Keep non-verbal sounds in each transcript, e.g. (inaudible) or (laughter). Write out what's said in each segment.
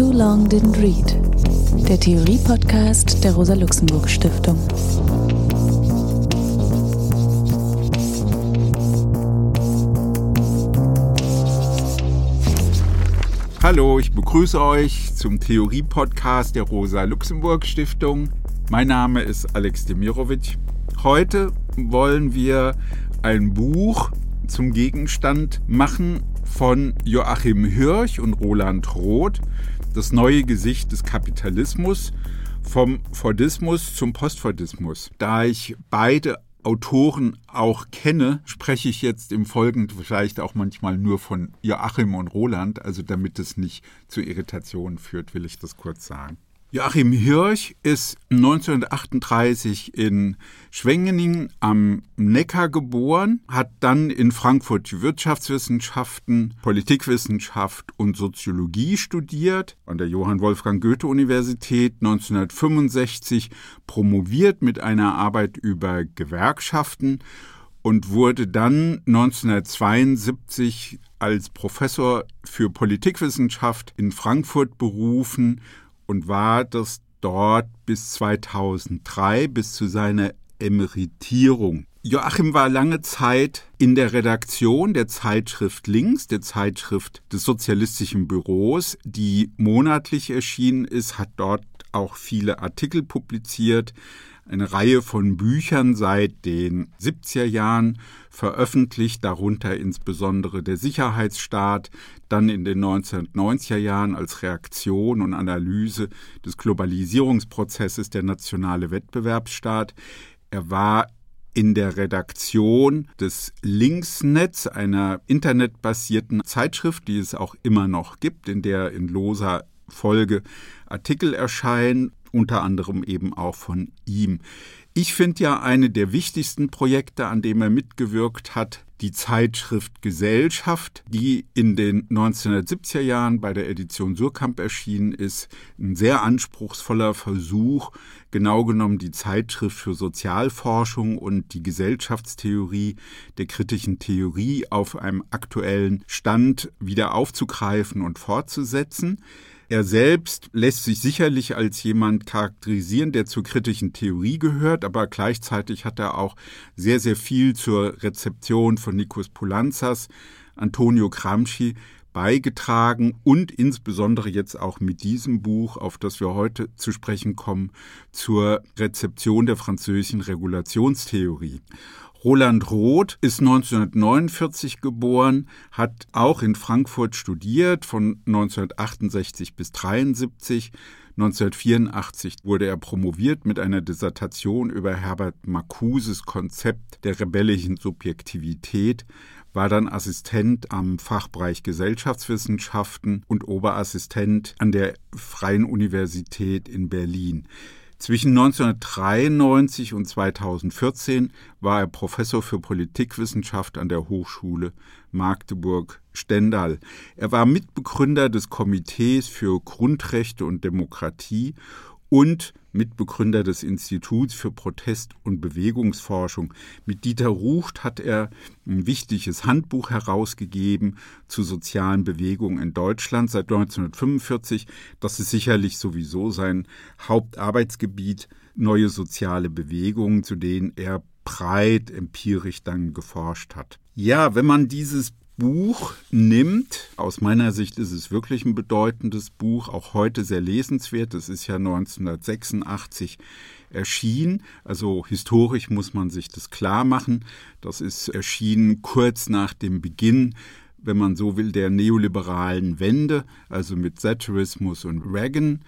Too Long Didn't Read, der Theorie-Podcast der Rosa-Luxemburg-Stiftung. Hallo, ich begrüße euch zum Theorie-Podcast der Rosa-Luxemburg-Stiftung. Mein Name ist Alex Demirovic. Heute wollen wir ein Buch zum Gegenstand machen von Joachim Hirsch und Roland Roth, das neue Gesicht des Kapitalismus, vom Fordismus zum Postfordismus. Da ich beide Autoren auch kenne, spreche ich jetzt im Folgenden vielleicht auch manchmal nur von Joachim und Roland, also damit es nicht zu Irritationen führt, will ich das kurz sagen. Joachim Hirsch ist 1938 in Schwengeningen am Neckar geboren, hat dann in Frankfurt Wirtschaftswissenschaften, Politikwissenschaft und Soziologie studiert, an der Johann Wolfgang Goethe Universität 1965 promoviert mit einer Arbeit über Gewerkschaften und wurde dann 1972 als Professor für Politikwissenschaft in Frankfurt berufen und war das dort bis 2003, bis zu seiner Emeritierung. Joachim war lange Zeit in der Redaktion der Zeitschrift Links, der Zeitschrift des Sozialistischen Büros, die monatlich erschienen ist, hat dort auch viele Artikel publiziert, eine Reihe von Büchern seit den 70er Jahren veröffentlicht, darunter insbesondere der Sicherheitsstaat, dann in den 1990er Jahren als Reaktion und Analyse des Globalisierungsprozesses der nationale Wettbewerbsstaat. Er war in der Redaktion des Linksnetz, einer internetbasierten Zeitschrift, die es auch immer noch gibt, in der in loser Folge Artikel erscheinen unter anderem eben auch von ihm. Ich finde ja eine der wichtigsten Projekte, an dem er mitgewirkt hat, die Zeitschrift Gesellschaft, die in den 1970er Jahren bei der Edition Surkamp erschienen ist. Ein sehr anspruchsvoller Versuch, genau genommen die Zeitschrift für Sozialforschung und die Gesellschaftstheorie der kritischen Theorie auf einem aktuellen Stand wieder aufzugreifen und fortzusetzen. Er selbst lässt sich sicherlich als jemand charakterisieren, der zur kritischen Theorie gehört, aber gleichzeitig hat er auch sehr, sehr viel zur Rezeption von Nikos Poulanzas, Antonio Gramsci beigetragen und insbesondere jetzt auch mit diesem Buch, auf das wir heute zu sprechen kommen, zur Rezeption der französischen Regulationstheorie. Roland Roth ist 1949 geboren, hat auch in Frankfurt studiert von 1968 bis 1973. 1984 wurde er promoviert mit einer Dissertation über Herbert Marcuses Konzept der rebellischen Subjektivität, war dann Assistent am Fachbereich Gesellschaftswissenschaften und Oberassistent an der Freien Universität in Berlin. Zwischen 1993 und 2014 war er Professor für Politikwissenschaft an der Hochschule Magdeburg-Stendal. Er war Mitbegründer des Komitees für Grundrechte und Demokratie und Mitbegründer des Instituts für Protest- und Bewegungsforschung. Mit Dieter Rucht hat er ein wichtiges Handbuch herausgegeben zu sozialen Bewegungen in Deutschland seit 1945. Das ist sicherlich sowieso sein Hauptarbeitsgebiet, neue soziale Bewegungen, zu denen er breit empirisch dann geforscht hat. Ja, wenn man dieses Buch nimmt. Aus meiner Sicht ist es wirklich ein bedeutendes Buch, auch heute sehr lesenswert. Es ist ja 1986 erschienen. Also historisch muss man sich das klar machen. Das ist erschienen kurz nach dem Beginn wenn man so will, der neoliberalen Wende, also mit Thatcherismus und Reagan.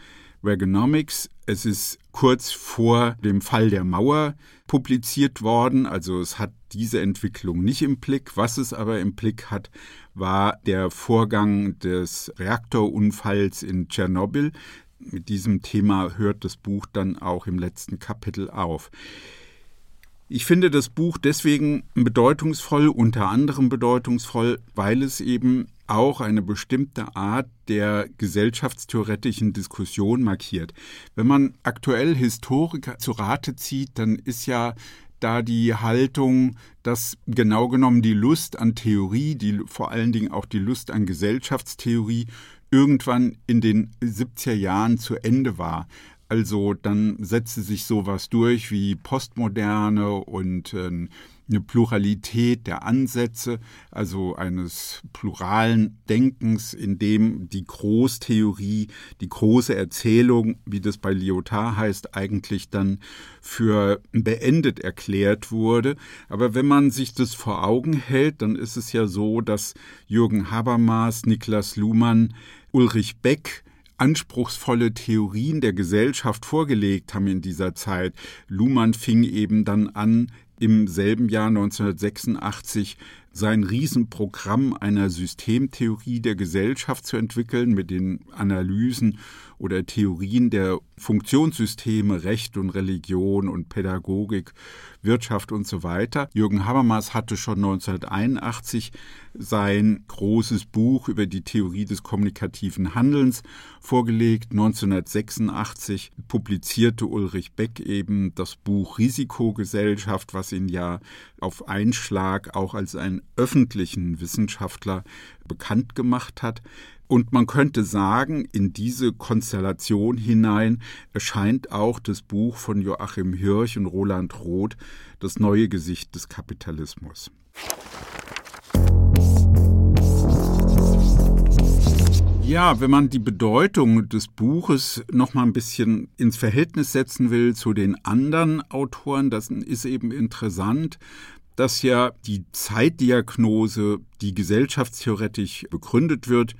Reaganomics. Es ist kurz vor dem Fall der Mauer publiziert worden, also es hat diese Entwicklung nicht im Blick. Was es aber im Blick hat, war der Vorgang des Reaktorunfalls in Tschernobyl. Mit diesem Thema hört das Buch dann auch im letzten Kapitel auf. Ich finde das Buch deswegen bedeutungsvoll, unter anderem bedeutungsvoll, weil es eben auch eine bestimmte Art der gesellschaftstheoretischen Diskussion markiert. Wenn man aktuell Historiker zu Rate zieht, dann ist ja da die Haltung, dass genau genommen die Lust an Theorie, die vor allen Dingen auch die Lust an Gesellschaftstheorie irgendwann in den 70er Jahren zu Ende war. Also dann setzte sich sowas durch wie Postmoderne und äh, eine Pluralität der Ansätze, also eines pluralen Denkens, in dem die Großtheorie, die große Erzählung, wie das bei Lyotard heißt, eigentlich dann für beendet erklärt wurde. Aber wenn man sich das vor Augen hält, dann ist es ja so, dass Jürgen Habermas, Niklas Luhmann, Ulrich Beck, anspruchsvolle Theorien der Gesellschaft vorgelegt haben in dieser Zeit. Luhmann fing eben dann an, im selben Jahr 1986 sein Riesenprogramm einer Systemtheorie der Gesellschaft zu entwickeln mit den Analysen oder Theorien der Funktionssysteme Recht und Religion und Pädagogik, Wirtschaft und so weiter. Jürgen Habermas hatte schon 1981 sein großes Buch über die Theorie des kommunikativen Handelns vorgelegt. 1986 publizierte Ulrich Beck eben das Buch Risikogesellschaft, was ihn ja auf einen Schlag auch als öffentlichen Wissenschaftler bekannt gemacht hat. Und man könnte sagen, in diese Konstellation hinein erscheint auch das Buch von Joachim Hirsch und Roland Roth, Das neue Gesicht des Kapitalismus. Ja, wenn man die Bedeutung des Buches noch mal ein bisschen ins Verhältnis setzen will zu den anderen Autoren, das ist eben interessant, dass ja die Zeitdiagnose, die gesellschaftstheoretisch begründet wird,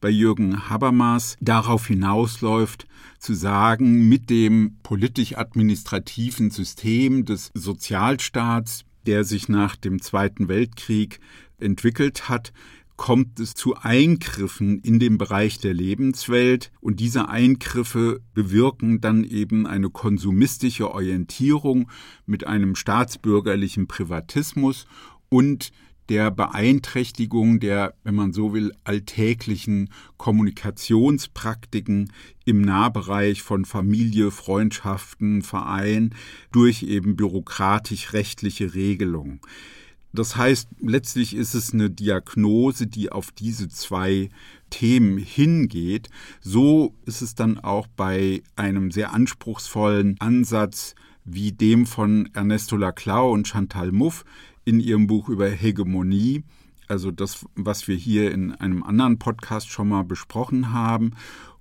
bei Jürgen Habermas darauf hinausläuft, zu sagen, mit dem politisch-administrativen System des Sozialstaats, der sich nach dem Zweiten Weltkrieg entwickelt hat, kommt es zu Eingriffen in den Bereich der Lebenswelt und diese Eingriffe bewirken dann eben eine konsumistische Orientierung mit einem staatsbürgerlichen Privatismus und der Beeinträchtigung der, wenn man so will, alltäglichen Kommunikationspraktiken im Nahbereich von Familie, Freundschaften, Verein durch eben bürokratisch-rechtliche Regelungen. Das heißt, letztlich ist es eine Diagnose, die auf diese zwei Themen hingeht. So ist es dann auch bei einem sehr anspruchsvollen Ansatz wie dem von Ernesto Laclau und Chantal Mouffe in ihrem Buch über Hegemonie, also das, was wir hier in einem anderen Podcast schon mal besprochen haben.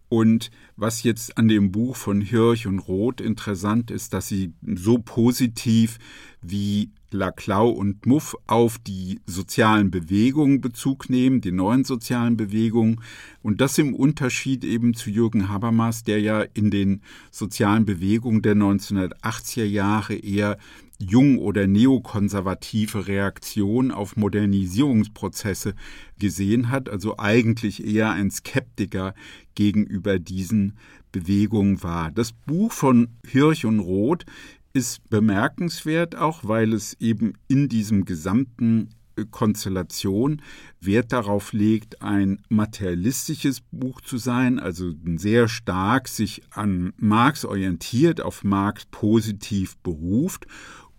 Und was jetzt an dem Buch von Hirsch und Roth interessant ist, dass sie so positiv wie Laclau und Muff auf die sozialen Bewegungen Bezug nehmen, die neuen sozialen Bewegungen. Und das im Unterschied eben zu Jürgen Habermas, der ja in den sozialen Bewegungen der 1980er Jahre eher jung- oder neokonservative Reaktion auf Modernisierungsprozesse gesehen hat, also eigentlich eher ein Skeptiker gegenüber diesen Bewegungen war. Das Buch von Hirsch und Roth ist bemerkenswert auch, weil es eben in diesem gesamten äh, Konstellation Wert darauf legt, ein materialistisches Buch zu sein, also sehr stark sich an Marx orientiert, auf Marx positiv beruft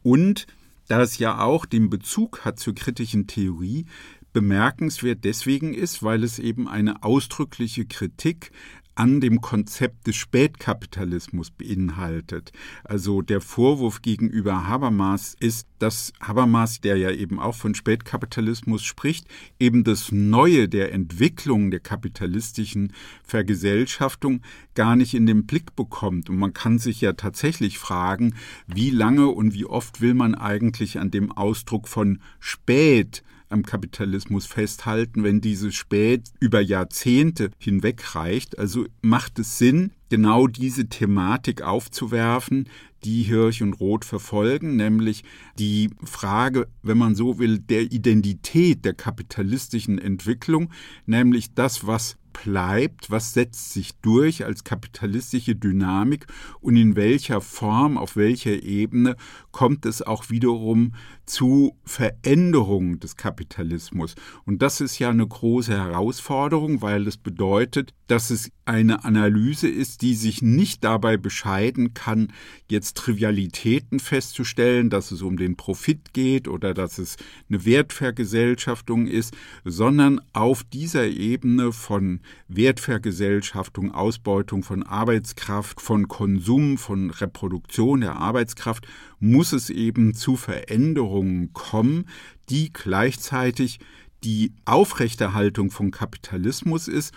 und da es ja auch den Bezug hat zur kritischen Theorie, bemerkenswert deswegen ist, weil es eben eine ausdrückliche Kritik an dem Konzept des Spätkapitalismus beinhaltet. Also der Vorwurf gegenüber Habermas ist, dass Habermas, der ja eben auch von Spätkapitalismus spricht, eben das Neue der Entwicklung der kapitalistischen Vergesellschaftung gar nicht in den Blick bekommt. Und man kann sich ja tatsächlich fragen, wie lange und wie oft will man eigentlich an dem Ausdruck von spät am Kapitalismus festhalten, wenn dieses spät über Jahrzehnte hinweg reicht. Also macht es Sinn, genau diese Thematik aufzuwerfen, die Hirsch und Roth verfolgen, nämlich die Frage, wenn man so will, der Identität der kapitalistischen Entwicklung, nämlich das, was bleibt, was setzt sich durch als kapitalistische Dynamik und in welcher Form, auf welcher Ebene kommt es auch wiederum zu Veränderungen des Kapitalismus. Und das ist ja eine große Herausforderung, weil es bedeutet, dass es eine Analyse ist, die sich nicht dabei bescheiden kann, jetzt Trivialitäten festzustellen, dass es um den Profit geht oder dass es eine Wertvergesellschaftung ist, sondern auf dieser Ebene von Wertvergesellschaftung, Ausbeutung von Arbeitskraft, von Konsum, von Reproduktion der Arbeitskraft muss es eben zu Veränderungen kommen, die gleichzeitig die Aufrechterhaltung von Kapitalismus ist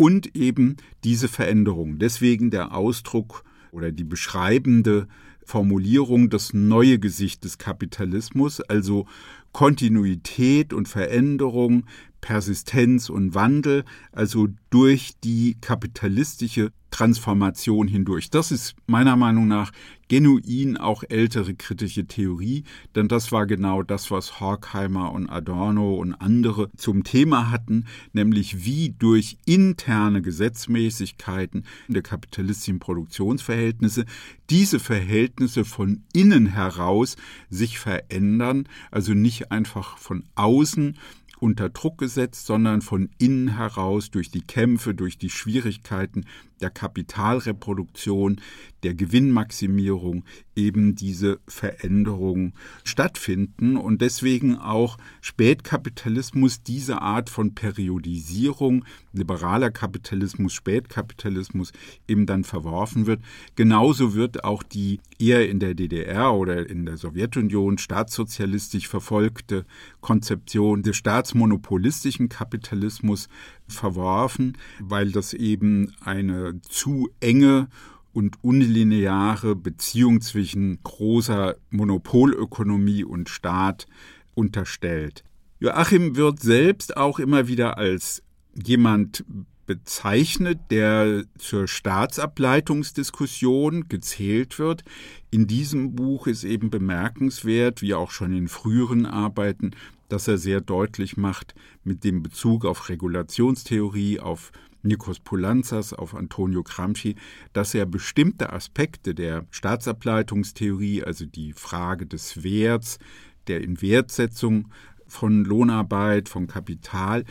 und eben diese Veränderung. Deswegen der Ausdruck oder die beschreibende Formulierung das neue Gesicht des Kapitalismus, also Kontinuität und Veränderung, Persistenz und Wandel, also durch die kapitalistische Transformation hindurch. Das ist meiner Meinung nach genuin auch ältere kritische Theorie, denn das war genau das, was Horkheimer und Adorno und andere zum Thema hatten, nämlich wie durch interne Gesetzmäßigkeiten der kapitalistischen Produktionsverhältnisse diese Verhältnisse von innen heraus sich verändern, also nicht einfach von außen unter Druck gesetzt, sondern von innen heraus durch die Kämpfe, durch die Schwierigkeiten der Kapitalreproduktion, der Gewinnmaximierung eben diese Veränderungen stattfinden und deswegen auch Spätkapitalismus diese Art von Periodisierung, liberaler Kapitalismus, Spätkapitalismus eben dann verworfen wird. Genauso wird auch die eher in der DDR oder in der Sowjetunion staatssozialistisch verfolgte Konzeption des staatsmonopolistischen Kapitalismus verworfen, weil das eben eine zu enge und unlineare Beziehung zwischen großer Monopolökonomie und Staat unterstellt. Joachim wird selbst auch immer wieder als jemand bezeichnet, der zur Staatsableitungsdiskussion gezählt wird. In diesem Buch ist eben bemerkenswert, wie auch schon in früheren Arbeiten, dass er sehr deutlich macht mit dem Bezug auf Regulationstheorie, auf Nikos Poulanzas, auf Antonio Gramsci, dass er bestimmte Aspekte der Staatsableitungstheorie, also die Frage des Werts, der Inwertsetzung von Lohnarbeit, von Kapital,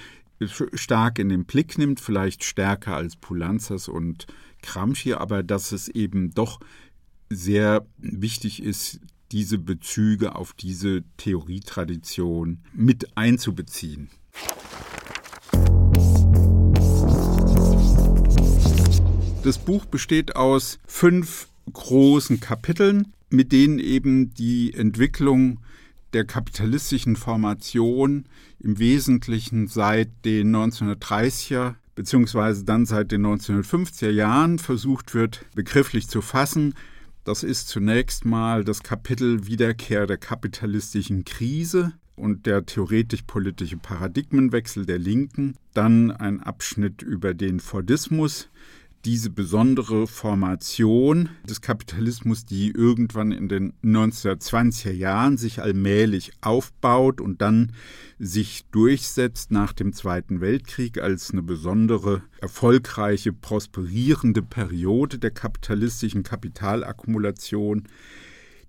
stark in den Blick nimmt, vielleicht stärker als Poulanzas und Gramsci, aber dass es eben doch sehr wichtig ist, diese Bezüge auf diese Theorietradition mit einzubeziehen. Das Buch besteht aus fünf großen Kapiteln, mit denen eben die Entwicklung der kapitalistischen Formation im Wesentlichen seit den 1930er beziehungsweise dann seit den 1950er Jahren versucht wird, begrifflich zu fassen. Das ist zunächst mal das Kapitel Wiederkehr der kapitalistischen Krise und der theoretisch-politische Paradigmenwechsel der Linken. Dann ein Abschnitt über den Fordismus, diese besondere Formation des Kapitalismus, die irgendwann in den 1920er Jahren sich allmählich aufbaut und dann sich durchsetzt nach dem Zweiten Weltkrieg als eine besondere, erfolgreiche, prosperierende Periode der kapitalistischen Kapitalakkumulation.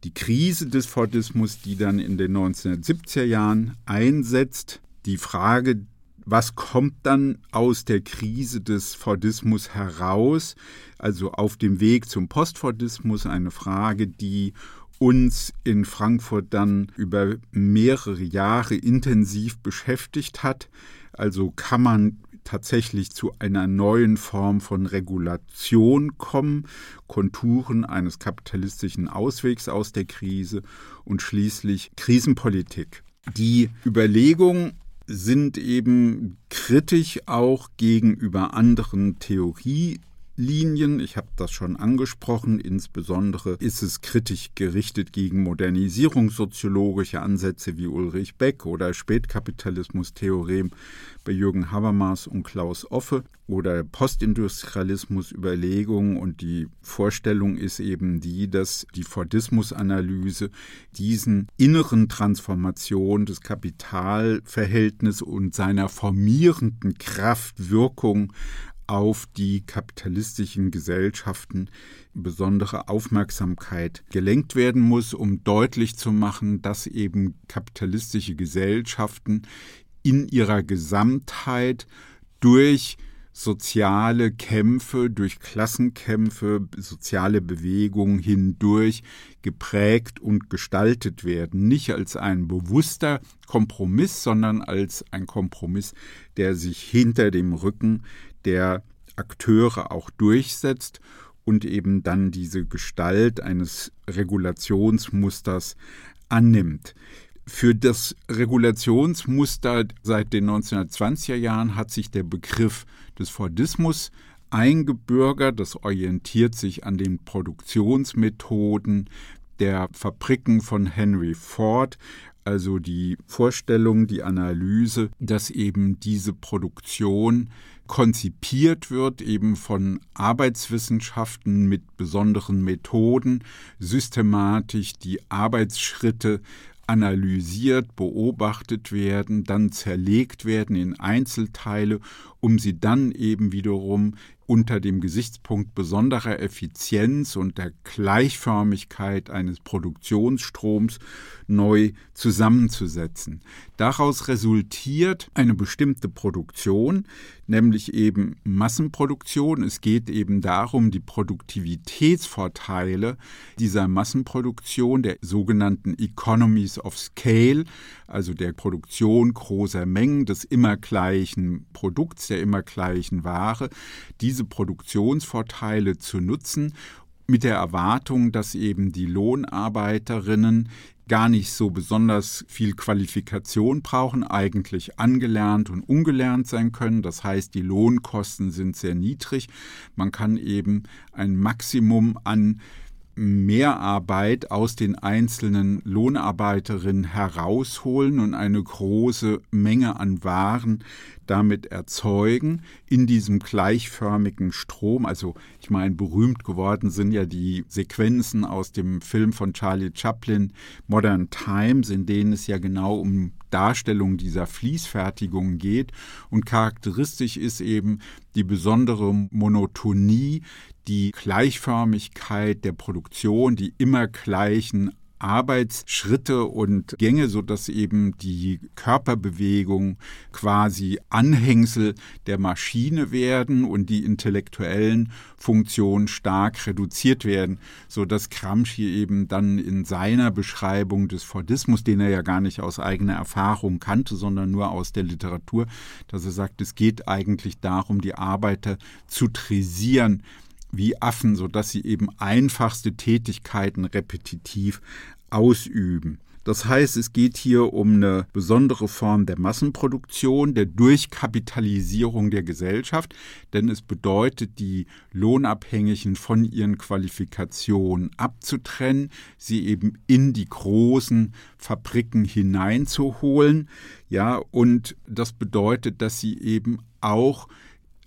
Die Krise des Fordismus, die dann in den 1970er Jahren einsetzt, die Frage was kommt dann aus der Krise des Fordismus heraus, also auf dem Weg zum Postfordismus, eine Frage, die uns in Frankfurt dann über mehrere Jahre intensiv beschäftigt hat. Also kann man tatsächlich zu einer neuen Form von Regulation kommen, Konturen eines kapitalistischen Auswegs aus der Krise und schließlich Krisenpolitik. Die Überlegung, sind eben kritisch auch gegenüber anderen Theorie Linien. Ich habe das schon angesprochen. Insbesondere ist es kritisch gerichtet gegen modernisierungssoziologische Ansätze wie Ulrich Beck oder Spätkapitalismus-Theorem bei Jürgen Habermas und Klaus Offe oder Postindustrialismus-Überlegungen. Und die Vorstellung ist eben die, dass die Fordismus-Analyse diesen inneren Transformation des Kapitalverhältnisses und seiner formierenden Kraft, Wirkung auf die kapitalistischen Gesellschaften besondere Aufmerksamkeit gelenkt werden muss, um deutlich zu machen, dass eben kapitalistische Gesellschaften in ihrer Gesamtheit durch soziale Kämpfe, durch Klassenkämpfe, soziale Bewegungen hindurch geprägt und gestaltet werden. Nicht als ein bewusster Kompromiss, sondern als ein Kompromiss, der sich hinter dem Rücken der Akteure auch durchsetzt und eben dann diese Gestalt eines Regulationsmusters annimmt. Für das Regulationsmuster seit den 1920er Jahren hat sich der Begriff des Fordismus eingebürgert. Das orientiert sich an den Produktionsmethoden der Fabriken von Henry Ford, also die Vorstellung, die Analyse, dass eben diese Produktion konzipiert wird, eben von Arbeitswissenschaften mit besonderen Methoden, systematisch die Arbeitsschritte analysiert, beobachtet werden, dann zerlegt werden in Einzelteile, um sie dann eben wiederum unter dem Gesichtspunkt besonderer Effizienz und der Gleichförmigkeit eines Produktionsstroms neu zusammenzusetzen. Daraus resultiert eine bestimmte Produktion, nämlich eben Massenproduktion. Es geht eben darum, die Produktivitätsvorteile dieser Massenproduktion, der sogenannten Economies of Scale, also der Produktion großer Mengen des immer gleichen Produkts, der immer gleichen Ware, diese Produktionsvorteile zu nutzen, mit der Erwartung, dass eben die Lohnarbeiterinnen gar nicht so besonders viel Qualifikation brauchen, eigentlich angelernt und ungelernt sein können. Das heißt, die Lohnkosten sind sehr niedrig. Man kann eben ein Maximum an Mehrarbeit aus den einzelnen Lohnarbeiterinnen herausholen und eine große Menge an Waren damit erzeugen in diesem gleichförmigen Strom. Also ich meine, berühmt geworden sind ja die Sequenzen aus dem Film von Charlie Chaplin Modern Times, in denen es ja genau um Darstellung dieser Fließfertigung geht. Und charakteristisch ist eben die besondere Monotonie, die Gleichförmigkeit der Produktion, die immer gleichen Arbeitsschritte und Gänge, sodass eben die Körperbewegung quasi Anhängsel der Maschine werden und die intellektuellen Funktionen stark reduziert werden, sodass Gramsci eben dann in seiner Beschreibung des Fordismus, den er ja gar nicht aus eigener Erfahrung kannte, sondern nur aus der Literatur, dass er sagt, es geht eigentlich darum, die Arbeiter zu trisieren, wie Affen, sodass sie eben einfachste Tätigkeiten repetitiv ausüben. Das heißt, es geht hier um eine besondere Form der Massenproduktion, der Durchkapitalisierung der Gesellschaft, denn es bedeutet, die Lohnabhängigen von ihren Qualifikationen abzutrennen, sie eben in die großen Fabriken hineinzuholen, ja, und das bedeutet, dass sie eben auch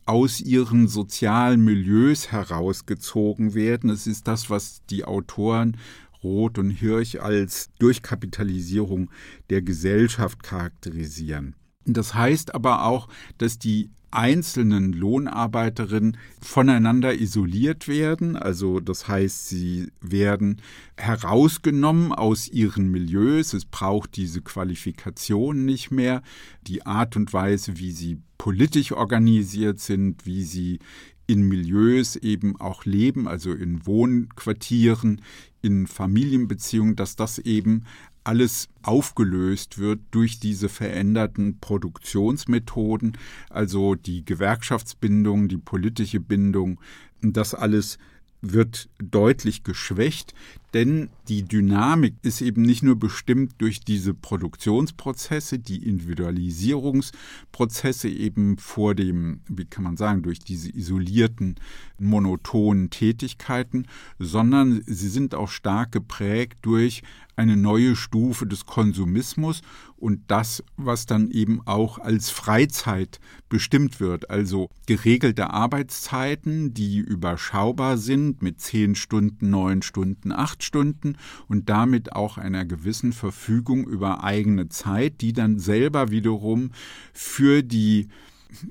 aus ihren sozialen Milieus herausgezogen werden. Es ist das, was die Autoren Roth und Hirsch als Durchkapitalisierung der Gesellschaft charakterisieren. Das heißt aber auch, dass die einzelnen Lohnarbeiterinnen voneinander isoliert werden. Also das heißt, sie werden herausgenommen aus ihren Milieus. Es braucht diese Qualifikation nicht mehr. Die Art und Weise, wie sie politisch organisiert sind, wie sie in Milieus eben auch leben, also in Wohnquartieren, in Familienbeziehungen, dass das eben alles aufgelöst wird durch diese veränderten Produktionsmethoden, also die Gewerkschaftsbindung, die politische Bindung, das alles wird deutlich geschwächt, denn die Dynamik ist eben nicht nur bestimmt durch diese Produktionsprozesse, die Individualisierungsprozesse eben vor dem, wie kann man sagen, durch diese isolierten, monotonen Tätigkeiten, sondern sie sind auch stark geprägt durch eine neue Stufe des Konsumismus und das, was dann eben auch als Freizeit bestimmt wird, also geregelte Arbeitszeiten, die überschaubar sind mit zehn Stunden, neun Stunden, acht Stunden und damit auch einer gewissen Verfügung über eigene Zeit, die dann selber wiederum für die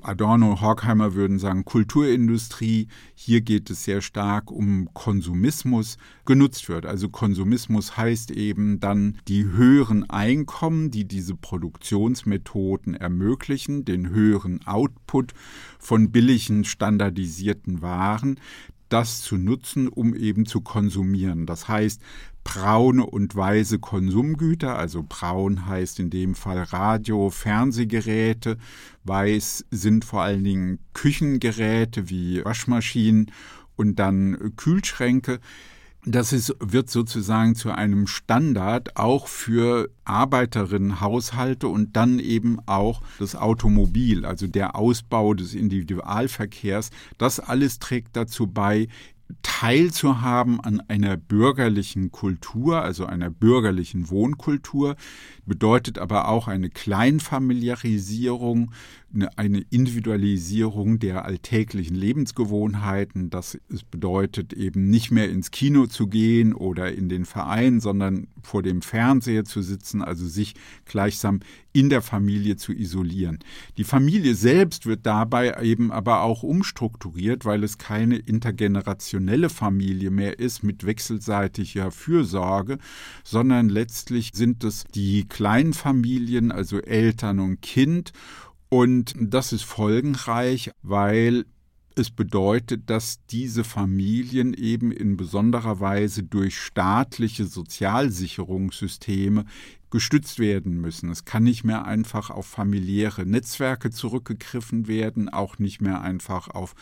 Adorno Horkheimer würden sagen Kulturindustrie. Hier geht es sehr stark um Konsumismus genutzt wird. Also Konsumismus heißt eben dann die höheren Einkommen, die diese Produktionsmethoden ermöglichen, den höheren Output von billigen standardisierten Waren, das zu nutzen, um eben zu konsumieren. Das heißt, braune und weiße Konsumgüter, also braun heißt in dem Fall Radio, Fernsehgeräte, weiß sind vor allen Dingen Küchengeräte wie Waschmaschinen und dann Kühlschränke. Das ist, wird sozusagen zu einem Standard auch für Arbeiterinnenhaushalte und dann eben auch das Automobil, also der Ausbau des Individualverkehrs. Das alles trägt dazu bei, teilzuhaben an einer bürgerlichen Kultur, also einer bürgerlichen Wohnkultur, bedeutet aber auch eine Kleinfamiliarisierung, eine Individualisierung der alltäglichen Lebensgewohnheiten. Das bedeutet eben nicht mehr ins Kino zu gehen oder in den Verein, sondern vor dem Fernseher zu sitzen, also sich gleichsam in der Familie zu isolieren. Die Familie selbst wird dabei eben aber auch umstrukturiert, weil es keine intergenerationelle Familie mehr ist mit wechselseitiger Fürsorge, sondern letztlich sind es die kleinen Familien, also Eltern und Kind. Und das ist folgenreich, weil es bedeutet, dass diese Familien eben in besonderer Weise durch staatliche Sozialsicherungssysteme gestützt werden müssen. Es kann nicht mehr einfach auf familiäre Netzwerke zurückgegriffen werden, auch nicht mehr einfach auf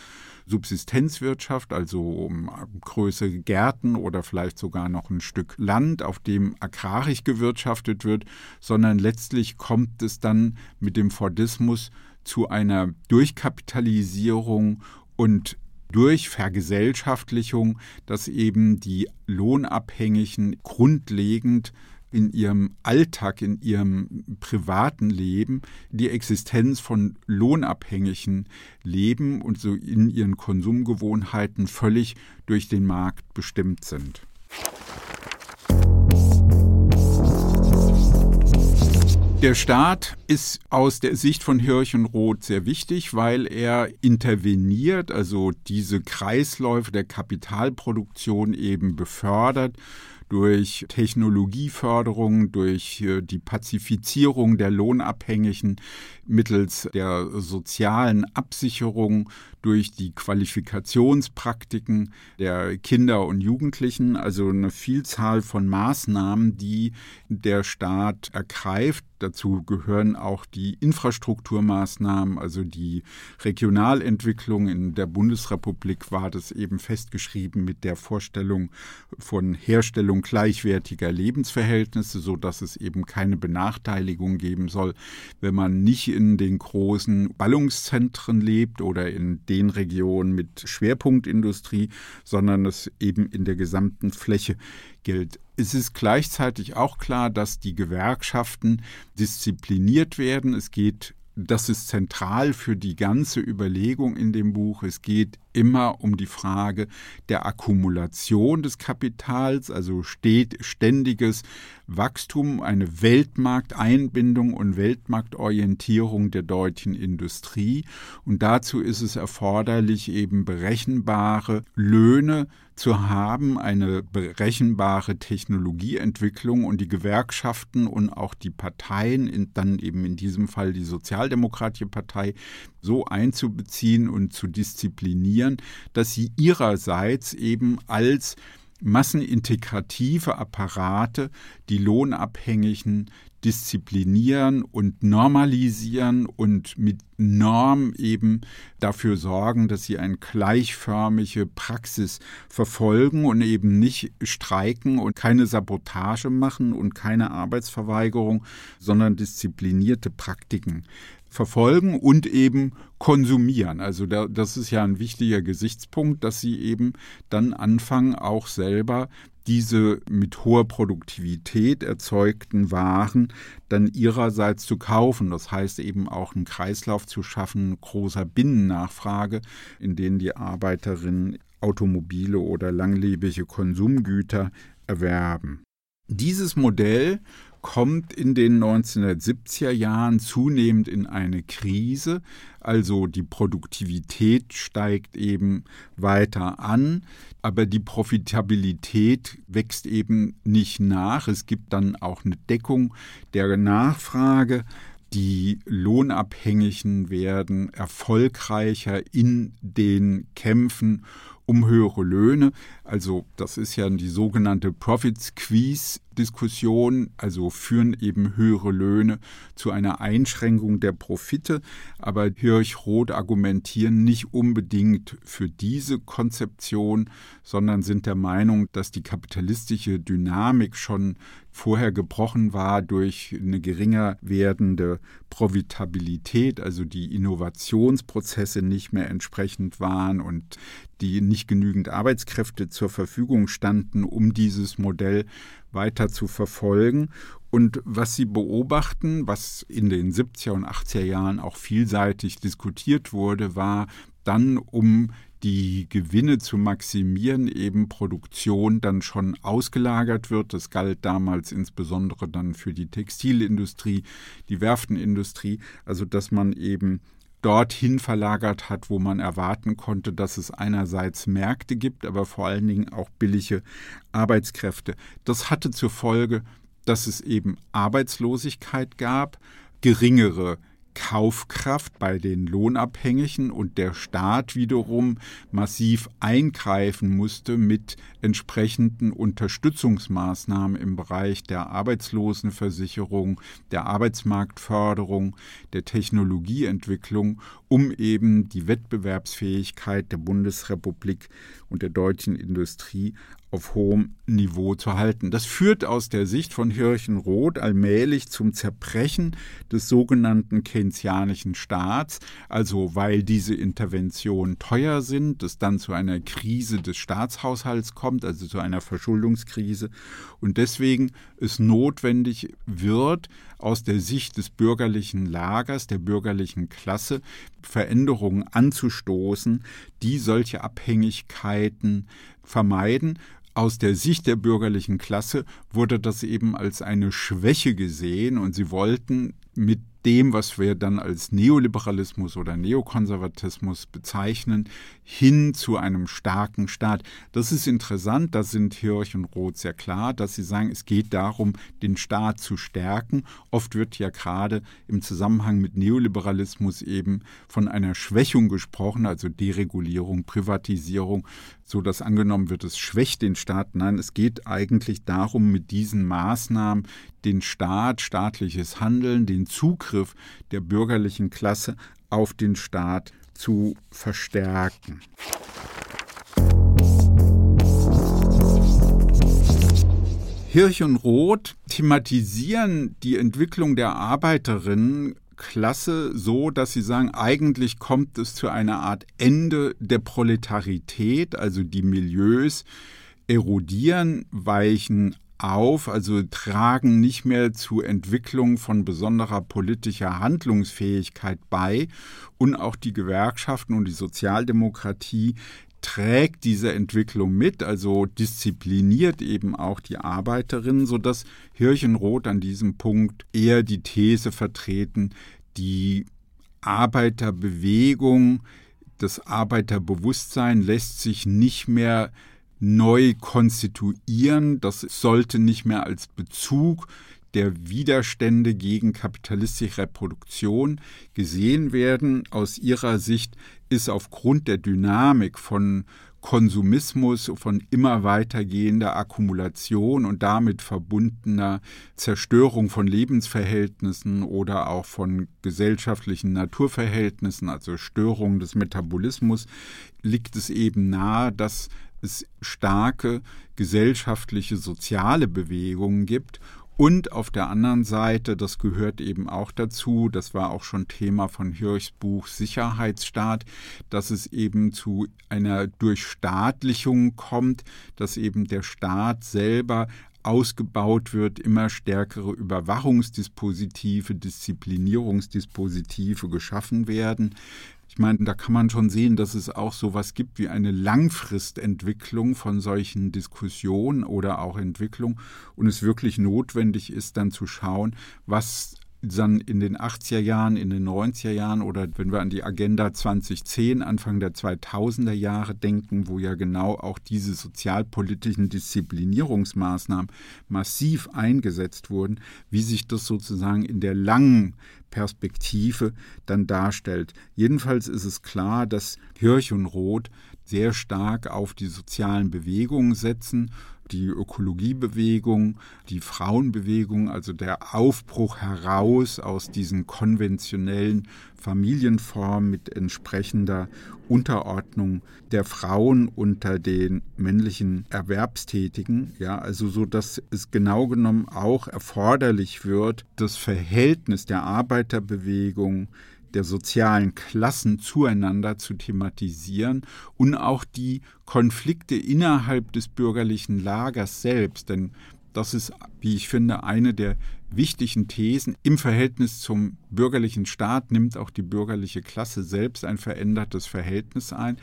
Subsistenzwirtschaft, also um größere Gärten oder vielleicht sogar noch ein Stück Land, auf dem agrarisch gewirtschaftet wird, sondern letztlich kommt es dann mit dem Fordismus zu einer Durchkapitalisierung und durch Vergesellschaftlichung, dass eben die Lohnabhängigen grundlegend in ihrem Alltag, in ihrem privaten Leben die Existenz von Lohnabhängigen leben und so in ihren Konsumgewohnheiten völlig durch den Markt bestimmt sind. Der Staat ist aus der Sicht von Hirschenroth sehr wichtig, weil er interveniert, also diese Kreisläufe der Kapitalproduktion eben befördert durch Technologieförderung, durch äh, die Pazifizierung der Lohnabhängigen mittels der sozialen Absicherung, durch die Qualifikationspraktiken der Kinder und Jugendlichen, also eine Vielzahl von Maßnahmen, die der Staat ergreift. Dazu gehören auch die Infrastrukturmaßnahmen, also die Regionalentwicklung. In der Bundesrepublik war das eben festgeschrieben mit der Vorstellung von Herstellung gleichwertiger Lebensverhältnisse, sodass es eben keine Benachteiligung geben soll, wenn man nicht in den großen Ballungszentren lebt oder in den Regionen mit Schwerpunktindustrie, sondern es eben in der gesamten Fläche gilt. Es ist gleichzeitig auch klar, dass die Gewerkschaften diszipliniert werden. Es geht das ist zentral für die ganze Überlegung in dem Buch. Es geht immer um die Frage der Akkumulation des Kapitals, also steht ständiges Wachstum, eine Weltmarkteinbindung und Weltmarktorientierung der deutschen Industrie. Und dazu ist es erforderlich, eben berechenbare Löhne zu haben, eine berechenbare Technologieentwicklung und die Gewerkschaften und auch die Parteien, dann eben in diesem Fall die Sozialdemokratische Partei, so einzubeziehen und zu disziplinieren, dass sie ihrerseits eben als massenintegrative Apparate die Lohnabhängigen disziplinieren und normalisieren und mit Norm eben dafür sorgen, dass sie eine gleichförmige Praxis verfolgen und eben nicht streiken und keine Sabotage machen und keine Arbeitsverweigerung, sondern disziplinierte Praktiken verfolgen und eben konsumieren. Also da, das ist ja ein wichtiger Gesichtspunkt, dass sie eben dann anfangen, auch selber diese mit hoher Produktivität erzeugten Waren dann ihrerseits zu kaufen. Das heißt eben auch einen Kreislauf zu schaffen, großer Binnennachfrage, in denen die Arbeiterinnen Automobile oder langlebige Konsumgüter erwerben. Dieses Modell kommt in den 1970er Jahren zunehmend in eine Krise. Also die Produktivität steigt eben weiter an, aber die Profitabilität wächst eben nicht nach. Es gibt dann auch eine Deckung der Nachfrage. Die Lohnabhängigen werden erfolgreicher in den Kämpfen um höhere Löhne. Also das ist ja die sogenannte Profit Squeeze Diskussion, also führen eben höhere Löhne zu einer Einschränkung der Profite. Aber Hirsch-Roth argumentieren nicht unbedingt für diese Konzeption, sondern sind der Meinung, dass die kapitalistische Dynamik schon vorher gebrochen war durch eine geringer werdende Profitabilität, also die Innovationsprozesse nicht mehr entsprechend waren und die nicht genügend Arbeitskräfte zur Verfügung standen, um dieses Modell weiter zu verfolgen. Und was sie beobachten, was in den 70er und 80er Jahren auch vielseitig diskutiert wurde, war dann, um die Gewinne zu maximieren, eben Produktion dann schon ausgelagert wird. Das galt damals insbesondere dann für die Textilindustrie, die Werftenindustrie, also dass man eben dorthin verlagert hat, wo man erwarten konnte, dass es einerseits Märkte gibt, aber vor allen Dingen auch billige Arbeitskräfte. Das hatte zur Folge, dass es eben Arbeitslosigkeit gab, geringere Kaufkraft bei den Lohnabhängigen und der Staat wiederum massiv eingreifen musste mit entsprechenden Unterstützungsmaßnahmen im Bereich der Arbeitslosenversicherung, der Arbeitsmarktförderung, der Technologieentwicklung, um eben die Wettbewerbsfähigkeit der Bundesrepublik und der deutschen Industrie auf hohem Niveau zu halten. Das führt aus der Sicht von Hirchenroth allmählich zum Zerbrechen des sogenannten keynesianischen Staats, also weil diese Interventionen teuer sind, es dann zu einer Krise des Staatshaushalts kommt, also zu einer Verschuldungskrise und deswegen es notwendig wird, aus der Sicht des bürgerlichen Lagers, der bürgerlichen Klasse, Veränderungen anzustoßen, die solche Abhängigkeiten vermeiden. Aus der Sicht der bürgerlichen Klasse wurde das eben als eine Schwäche gesehen und sie wollten mit dem, was wir dann als Neoliberalismus oder Neokonservatismus bezeichnen, hin zu einem starken Staat. Das ist interessant, da sind Hirsch und Roth sehr klar, dass sie sagen, es geht darum, den Staat zu stärken. Oft wird ja gerade im Zusammenhang mit Neoliberalismus eben von einer Schwächung gesprochen, also Deregulierung, Privatisierung, so dass angenommen wird, es schwächt den Staat. Nein, es geht eigentlich darum, mit diesen Maßnahmen den Staat, staatliches Handeln, den Zugriff der bürgerlichen Klasse auf den Staat zu verstärken. Hirsch und Roth thematisieren die Entwicklung der Arbeiterinnenklasse so, dass sie sagen, eigentlich kommt es zu einer Art Ende der Proletarität, also die Milieus erodieren, weichen auf, also tragen nicht mehr zur Entwicklung von besonderer politischer Handlungsfähigkeit bei. Und auch die Gewerkschaften und die Sozialdemokratie trägt diese Entwicklung mit, also diszipliniert eben auch die Arbeiterinnen, sodass Hirchenroth an diesem Punkt eher die These vertreten, die Arbeiterbewegung, das Arbeiterbewusstsein lässt sich nicht mehr neu konstituieren. Das sollte nicht mehr als Bezug der Widerstände gegen kapitalistische Reproduktion gesehen werden. Aus ihrer Sicht ist aufgrund der Dynamik von Konsumismus, von immer weitergehender Akkumulation und damit verbundener Zerstörung von Lebensverhältnissen oder auch von gesellschaftlichen Naturverhältnissen, also Störung des Metabolismus, liegt es eben nahe, dass es starke gesellschaftliche, soziale Bewegungen gibt und auf der anderen Seite, das gehört eben auch dazu, das war auch schon Thema von Hirschs Buch Sicherheitsstaat, dass es eben zu einer Durchstaatlichung kommt, dass eben der Staat selber ausgebaut wird, immer stärkere Überwachungsdispositive, Disziplinierungsdispositive geschaffen werden. Ich meine, da kann man schon sehen, dass es auch so etwas gibt wie eine Langfristentwicklung von solchen Diskussionen oder auch Entwicklung. Und es wirklich notwendig ist, dann zu schauen, was dann in den 80er Jahren, in den 90er Jahren oder wenn wir an die Agenda 2010, Anfang der 2000er Jahre denken, wo ja genau auch diese sozialpolitischen Disziplinierungsmaßnahmen massiv eingesetzt wurden, wie sich das sozusagen in der langen Perspektive dann darstellt. Jedenfalls ist es klar, dass Hirsch und Roth sehr stark auf die sozialen Bewegungen setzen die Ökologiebewegung, die Frauenbewegung, also der Aufbruch heraus aus diesen konventionellen Familienformen mit entsprechender Unterordnung der Frauen unter den männlichen Erwerbstätigen, ja, also so dass es genau genommen auch erforderlich wird, das Verhältnis der Arbeiterbewegung der sozialen Klassen zueinander zu thematisieren und auch die Konflikte innerhalb des bürgerlichen Lagers selbst. Denn das ist, wie ich finde, eine der wichtigen Thesen. Im Verhältnis zum bürgerlichen Staat nimmt auch die bürgerliche Klasse selbst ein verändertes Verhältnis ein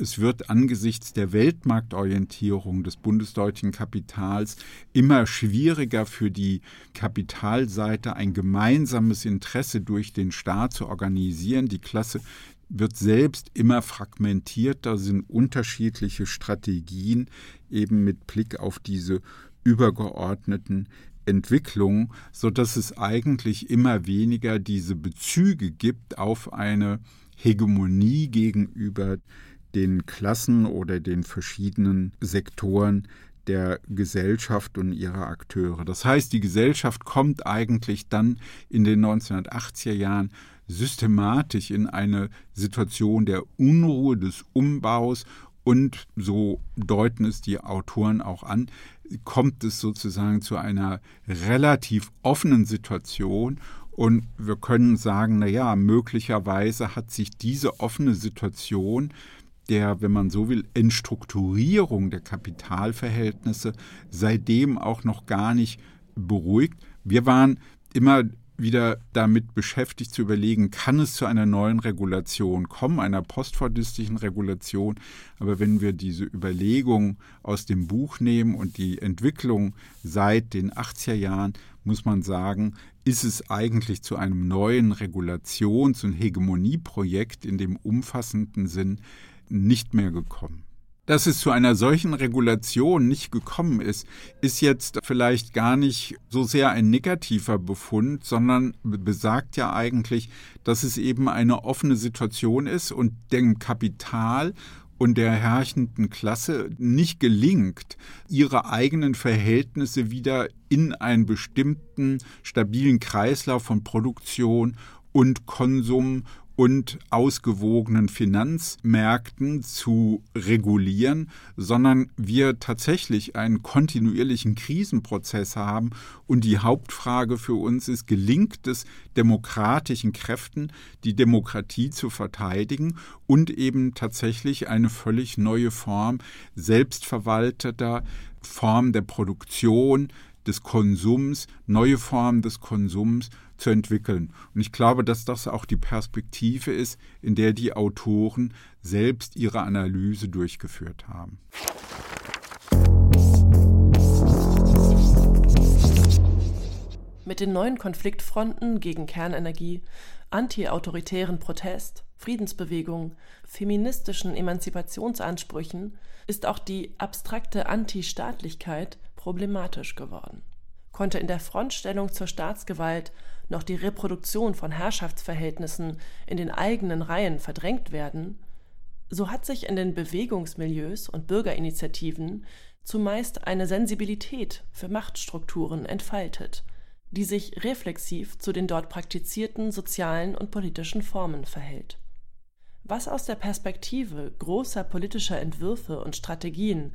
es wird angesichts der Weltmarktorientierung des bundesdeutschen Kapitals immer schwieriger für die Kapitalseite ein gemeinsames Interesse durch den Staat zu organisieren. Die Klasse wird selbst immer fragmentierter, sind unterschiedliche Strategien eben mit Blick auf diese übergeordneten Entwicklungen, so dass es eigentlich immer weniger diese Bezüge gibt auf eine Hegemonie gegenüber den Klassen oder den verschiedenen Sektoren der Gesellschaft und ihrer Akteure. Das heißt, die Gesellschaft kommt eigentlich dann in den 1980er Jahren systematisch in eine Situation der Unruhe, des Umbaus und, so deuten es die Autoren auch an, kommt es sozusagen zu einer relativ offenen Situation und wir können sagen, na ja, möglicherweise hat sich diese offene Situation der, wenn man so will, Entstrukturierung der Kapitalverhältnisse seitdem auch noch gar nicht beruhigt. Wir waren immer wieder damit beschäftigt zu überlegen, kann es zu einer neuen Regulation kommen, einer postfordistischen Regulation. Aber wenn wir diese Überlegung aus dem Buch nehmen und die Entwicklung seit den 80er Jahren, muss man sagen, ist es eigentlich zu einem neuen Regulations- und Hegemonieprojekt in dem umfassenden Sinn nicht mehr gekommen. Dass es zu einer solchen Regulation nicht gekommen ist, ist jetzt vielleicht gar nicht so sehr ein negativer Befund, sondern besagt ja eigentlich, dass es eben eine offene Situation ist und dem Kapital und der herrschenden Klasse nicht gelingt, ihre eigenen Verhältnisse wieder in einen bestimmten stabilen Kreislauf von Produktion und Konsum und ausgewogenen Finanzmärkten zu regulieren, sondern wir tatsächlich einen kontinuierlichen Krisenprozess haben. Und die Hauptfrage für uns ist, gelingt es demokratischen Kräften, die Demokratie zu verteidigen und eben tatsächlich eine völlig neue Form selbstverwalteter Form der Produktion, des Konsums, neue Formen des Konsums zu entwickeln. Und ich glaube, dass das auch die Perspektive ist, in der die Autoren selbst ihre Analyse durchgeführt haben. Mit den neuen Konfliktfronten gegen Kernenergie, antiautoritären Protest, Friedensbewegung, feministischen Emanzipationsansprüchen ist auch die abstrakte Antistaatlichkeit problematisch geworden. Konnte in der Frontstellung zur Staatsgewalt noch die Reproduktion von Herrschaftsverhältnissen in den eigenen Reihen verdrängt werden, so hat sich in den Bewegungsmilieus und Bürgerinitiativen zumeist eine Sensibilität für Machtstrukturen entfaltet, die sich reflexiv zu den dort praktizierten sozialen und politischen Formen verhält. Was aus der Perspektive großer politischer Entwürfe und Strategien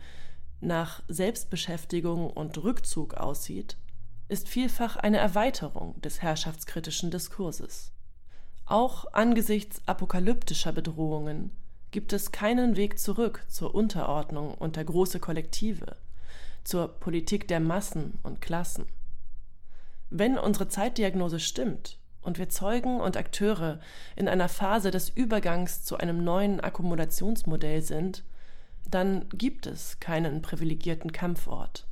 nach Selbstbeschäftigung und Rückzug aussieht, ist vielfach eine Erweiterung des herrschaftskritischen Diskurses. Auch angesichts apokalyptischer Bedrohungen gibt es keinen Weg zurück zur Unterordnung unter große Kollektive, zur Politik der Massen und Klassen. Wenn unsere Zeitdiagnose stimmt und wir Zeugen und Akteure in einer Phase des Übergangs zu einem neuen Akkumulationsmodell sind, dann gibt es keinen privilegierten Kampfort,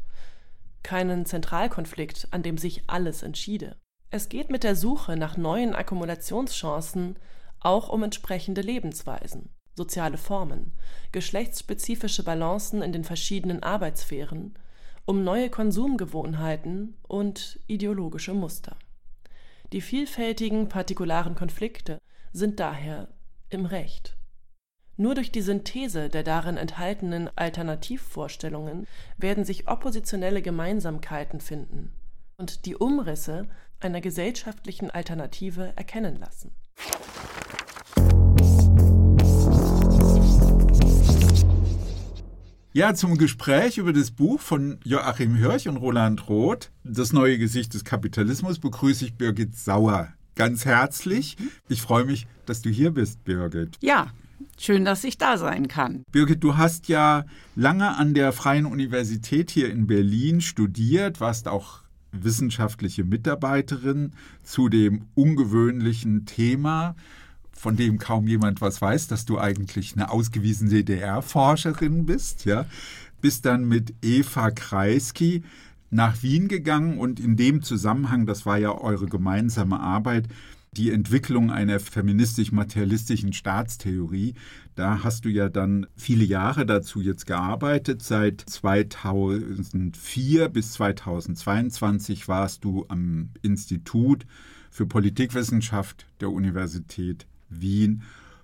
keinen Zentralkonflikt, an dem sich alles entschiede. Es geht mit der Suche nach neuen Akkumulationschancen auch um entsprechende Lebensweisen, soziale Formen, geschlechtsspezifische Balancen in den verschiedenen Arbeitssphären, um neue Konsumgewohnheiten und ideologische Muster. Die vielfältigen partikularen Konflikte sind daher im Recht. Nur durch die Synthese der darin enthaltenen Alternativvorstellungen werden sich oppositionelle Gemeinsamkeiten finden und die Umrisse einer gesellschaftlichen Alternative erkennen lassen. Ja, zum Gespräch über das Buch von Joachim Hirsch und Roland Roth, Das neue Gesicht des Kapitalismus, begrüße ich Birgit Sauer ganz herzlich. Ich freue mich, dass du hier bist, Birgit. Ja, schön, dass ich da sein kann. Birgit, du hast ja lange an der Freien Universität hier in Berlin studiert, warst auch wissenschaftliche Mitarbeiterin zu dem ungewöhnlichen Thema von dem kaum jemand was weiß, dass du eigentlich eine ausgewiesene DDR-Forscherin bist, ja, bist dann mit Eva Kreisky nach Wien gegangen und in dem Zusammenhang, das war ja eure gemeinsame Arbeit, die Entwicklung einer feministisch-materialistischen Staatstheorie. Da hast du ja dann viele Jahre dazu jetzt gearbeitet. Seit 2004 bis 2022 warst du am Institut für Politikwissenschaft der Universität Wien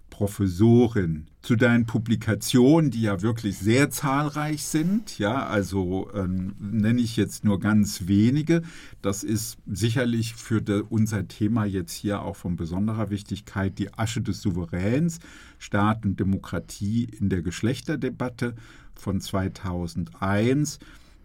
Professorin. Zu deinen Publikationen, die ja wirklich sehr zahlreich sind, ja, also äh, nenne ich jetzt nur ganz wenige. Das ist sicherlich für de, unser Thema jetzt hier auch von besonderer Wichtigkeit die Asche des Souveräns, Staat und Demokratie in der Geschlechterdebatte von 2001.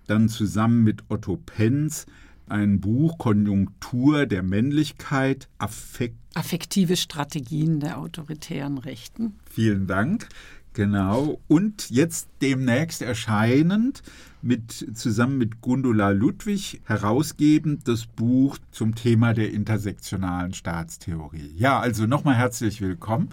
Dann zusammen mit Otto Penz ein Buch Konjunktur der Männlichkeit, Affekt affektive Strategien der autoritären Rechten. Vielen Dank. Genau. Und jetzt demnächst erscheinend mit, zusammen mit Gundula Ludwig herausgebend das Buch zum Thema der intersektionalen Staatstheorie. Ja, also nochmal herzlich willkommen.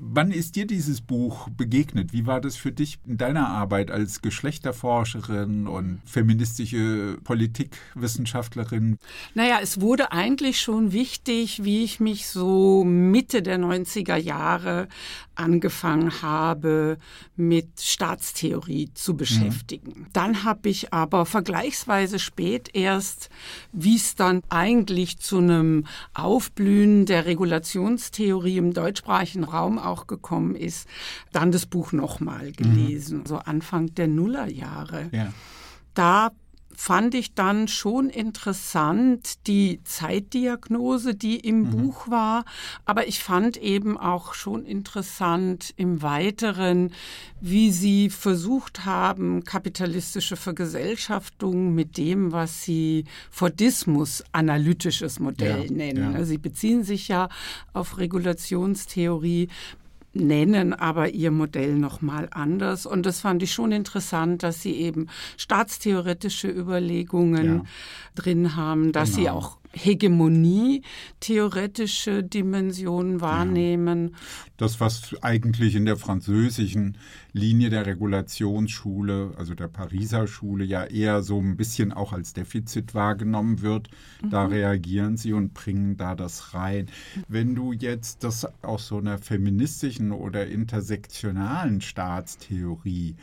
Wann ist dir dieses Buch begegnet? Wie war das für dich in deiner Arbeit als Geschlechterforscherin und feministische Politikwissenschaftlerin? Naja, es wurde eigentlich schon wichtig, wie ich mich so Mitte der 90er Jahre angefangen habe, mit Staatstheorie zu beschäftigen. Mhm. Dann habe ich aber vergleichsweise spät erst, wie es dann eigentlich zu einem Aufblühen der Regulationstheorie im deutschsprachigen Raum auch gekommen ist, dann das Buch nochmal gelesen, mhm. so Anfang der Nullerjahre. Ja. Da fand ich dann schon interessant die Zeitdiagnose, die im mhm. Buch war. Aber ich fand eben auch schon interessant im Weiteren, wie sie versucht haben, kapitalistische Vergesellschaftung mit dem, was sie Fordismus analytisches Modell ja, nennen. Ja. Sie beziehen sich ja auf Regulationstheorie nennen aber ihr Modell nochmal anders. Und das fand ich schon interessant, dass sie eben staatstheoretische Überlegungen ja. drin haben, dass genau. sie auch Hegemonie theoretische Dimensionen wahrnehmen. Das, was eigentlich in der französischen Linie der Regulationsschule, also der Pariser Schule, ja eher so ein bisschen auch als Defizit wahrgenommen wird, mhm. da reagieren sie und bringen da das rein. Wenn du jetzt das aus so einer feministischen oder intersektionalen Staatstheorie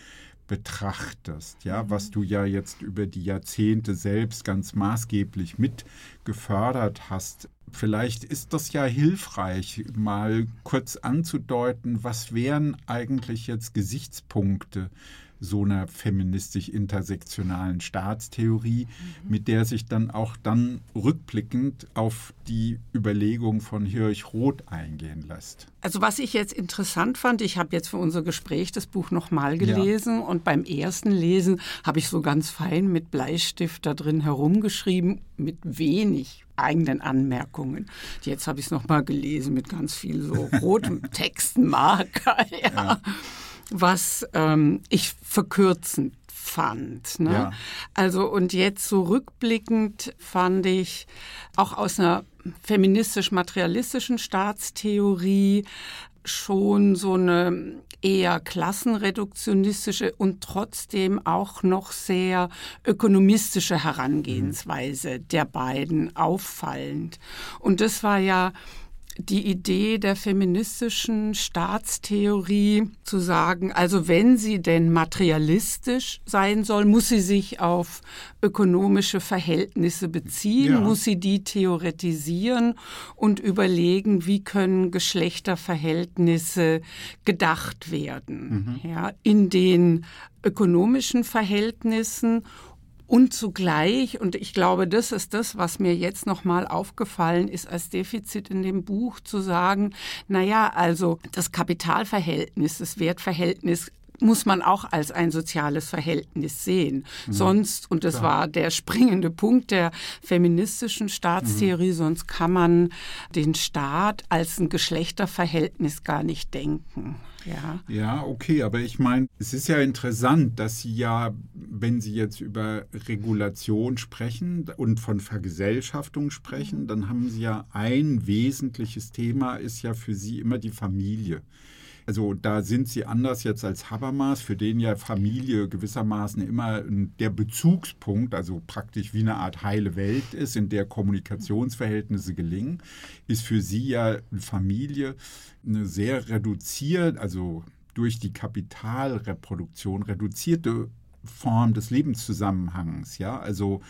betrachtest, ja, mhm. was du ja jetzt über die Jahrzehnte selbst ganz maßgeblich mit gefördert hast. Vielleicht ist das ja hilfreich, mal kurz anzudeuten, was wären eigentlich jetzt Gesichtspunkte so einer feministisch-intersektionalen Staatstheorie, mhm. mit der sich dann auch dann rückblickend auf die Überlegung von Hirsch Roth eingehen lässt. Also was ich jetzt interessant fand, ich habe jetzt für unser Gespräch das Buch nochmal gelesen ja. und beim ersten Lesen habe ich so ganz fein mit Bleistift da drin herumgeschrieben, mit wenig eigenen Anmerkungen. Jetzt habe ich es nochmal gelesen mit ganz viel so (laughs) rotem Textmarker. ja. ja was ähm, ich verkürzend fand. Ne? Ja. Also und jetzt so rückblickend fand ich auch aus einer feministisch-materialistischen Staatstheorie schon so eine eher klassenreduktionistische und trotzdem auch noch sehr ökonomistische Herangehensweise der beiden auffallend. Und das war ja die Idee der feministischen Staatstheorie zu sagen, also wenn sie denn materialistisch sein soll, muss sie sich auf ökonomische Verhältnisse beziehen, ja. muss sie die theoretisieren und überlegen, wie können Geschlechterverhältnisse gedacht werden. Mhm. Ja, in den ökonomischen Verhältnissen und zugleich, und ich glaube, das ist das, was mir jetzt nochmal aufgefallen ist als Defizit in dem Buch, zu sagen, na ja, also das Kapitalverhältnis, das Wertverhältnis muss man auch als ein soziales Verhältnis sehen. Mhm. Sonst, und das Klar. war der springende Punkt der feministischen Staatstheorie, mhm. sonst kann man den Staat als ein Geschlechterverhältnis gar nicht denken. Ja. ja, okay, aber ich meine, es ist ja interessant, dass Sie ja, wenn Sie jetzt über Regulation sprechen und von Vergesellschaftung sprechen, mhm. dann haben Sie ja ein wesentliches Thema, ist ja für Sie immer die Familie. Also da sind sie anders jetzt als Habermas, für den ja Familie gewissermaßen immer der Bezugspunkt, also praktisch wie eine Art heile Welt ist, in der Kommunikationsverhältnisse gelingen, ist für sie ja Familie eine sehr reduziert, also durch die Kapitalreproduktion reduzierte Form des Lebenszusammenhangs. Ja, also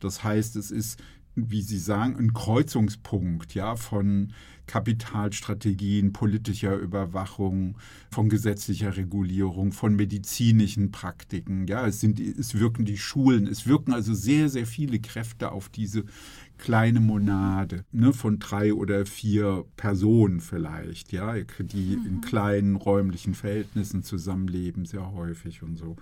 das heißt, es ist wie Sie sagen, ein Kreuzungspunkt ja, von Kapitalstrategien, politischer Überwachung, von gesetzlicher Regulierung, von medizinischen Praktiken. Ja, es, sind, es wirken die Schulen, es wirken also sehr, sehr viele Kräfte auf diese kleine Monade ne, von drei oder vier Personen vielleicht, ja, die in mhm. kleinen räumlichen Verhältnissen zusammenleben, sehr häufig und so.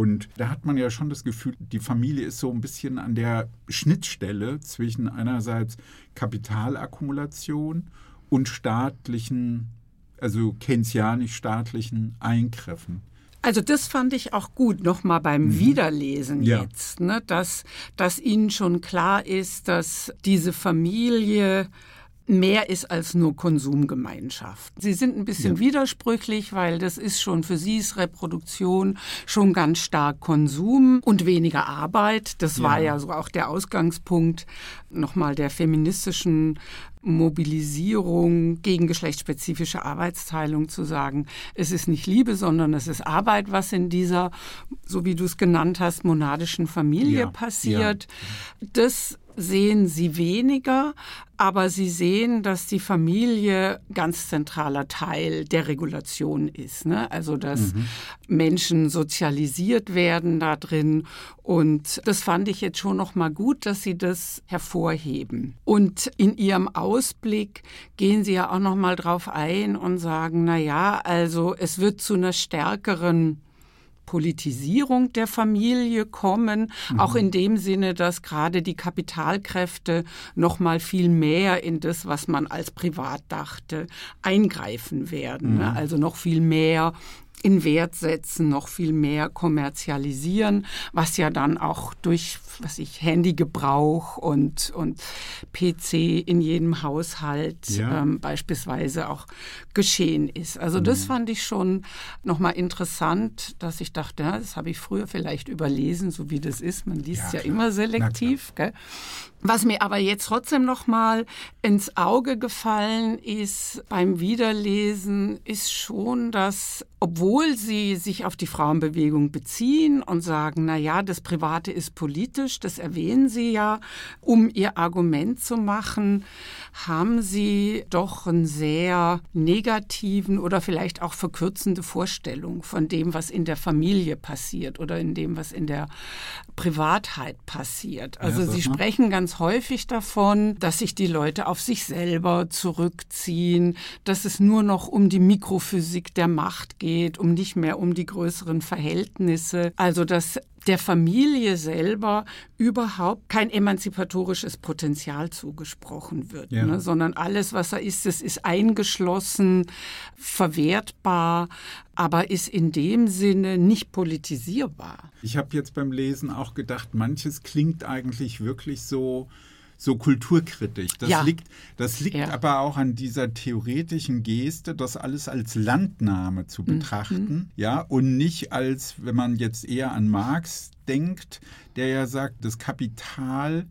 Und da hat man ja schon das Gefühl, die Familie ist so ein bisschen an der Schnittstelle zwischen einerseits Kapitalakkumulation und staatlichen, also keynesianisch-staatlichen Eingriffen. Also das fand ich auch gut, nochmal beim mhm. Wiederlesen ja. jetzt, ne, dass, dass Ihnen schon klar ist, dass diese Familie mehr ist als nur Konsumgemeinschaft. Sie sind ein bisschen ja. widersprüchlich, weil das ist schon für sie ist Reproduktion schon ganz stark Konsum und weniger Arbeit. Das ja. war ja so auch der Ausgangspunkt nochmal der feministischen Mobilisierung gegen geschlechtsspezifische Arbeitsteilung zu sagen, es ist nicht Liebe, sondern es ist Arbeit, was in dieser, so wie du es genannt hast, monadischen Familie ja, passiert. Das sehen sie weniger, aber sie sehen, dass die Familie ganz zentraler Teil der Regulation ist. Ne? Also dass mhm. Menschen sozialisiert werden da drin und das fand ich jetzt schon noch mal gut, dass sie das hervorheben. Und in ihrem Ausblick gehen sie ja auch noch mal drauf ein und sagen, na ja, also es wird zu einer stärkeren Politisierung der Familie kommen, mhm. auch in dem Sinne, dass gerade die Kapitalkräfte noch mal viel mehr in das, was man als privat dachte, eingreifen werden. Ne? Mhm. Also noch viel mehr in Wert setzen, noch viel mehr kommerzialisieren, was ja dann auch durch was ich Handygebrauch und und PC in jedem Haushalt ja. ähm, beispielsweise auch geschehen ist. Also mhm. das fand ich schon noch mal interessant, dass ich dachte, ja, das habe ich früher vielleicht überlesen, so wie das ist. Man liest ja, ja immer selektiv. Gell? Was mir aber jetzt trotzdem noch mal ins Auge gefallen ist beim Wiederlesen, ist schon, dass obwohl sie sich auf die Frauenbewegung beziehen und sagen, na ja, das Private ist politisch, das erwähnen sie ja, um ihr Argument zu machen, haben sie doch einen sehr negativen oder vielleicht auch verkürzende Vorstellung von dem, was in der Familie passiert oder in dem, was in der Privatheit passiert. Also ja, sie sprechen ganz häufig davon, dass sich die Leute auf sich selber zurückziehen, dass es nur noch um die Mikrophysik der Macht geht um nicht mehr um die größeren Verhältnisse. Also dass der Familie selber überhaupt kein emanzipatorisches Potenzial zugesprochen wird, ja. ne, sondern alles, was er ist, das ist eingeschlossen, verwertbar, aber ist in dem Sinne nicht politisierbar. Ich habe jetzt beim Lesen auch gedacht, manches klingt eigentlich wirklich so so kulturkritisch. Das ja. liegt, das liegt ja. aber auch an dieser theoretischen Geste, das alles als Landnahme zu mhm. betrachten, mhm. ja, und nicht als, wenn man jetzt eher an Marx denkt, der ja sagt, das Kapital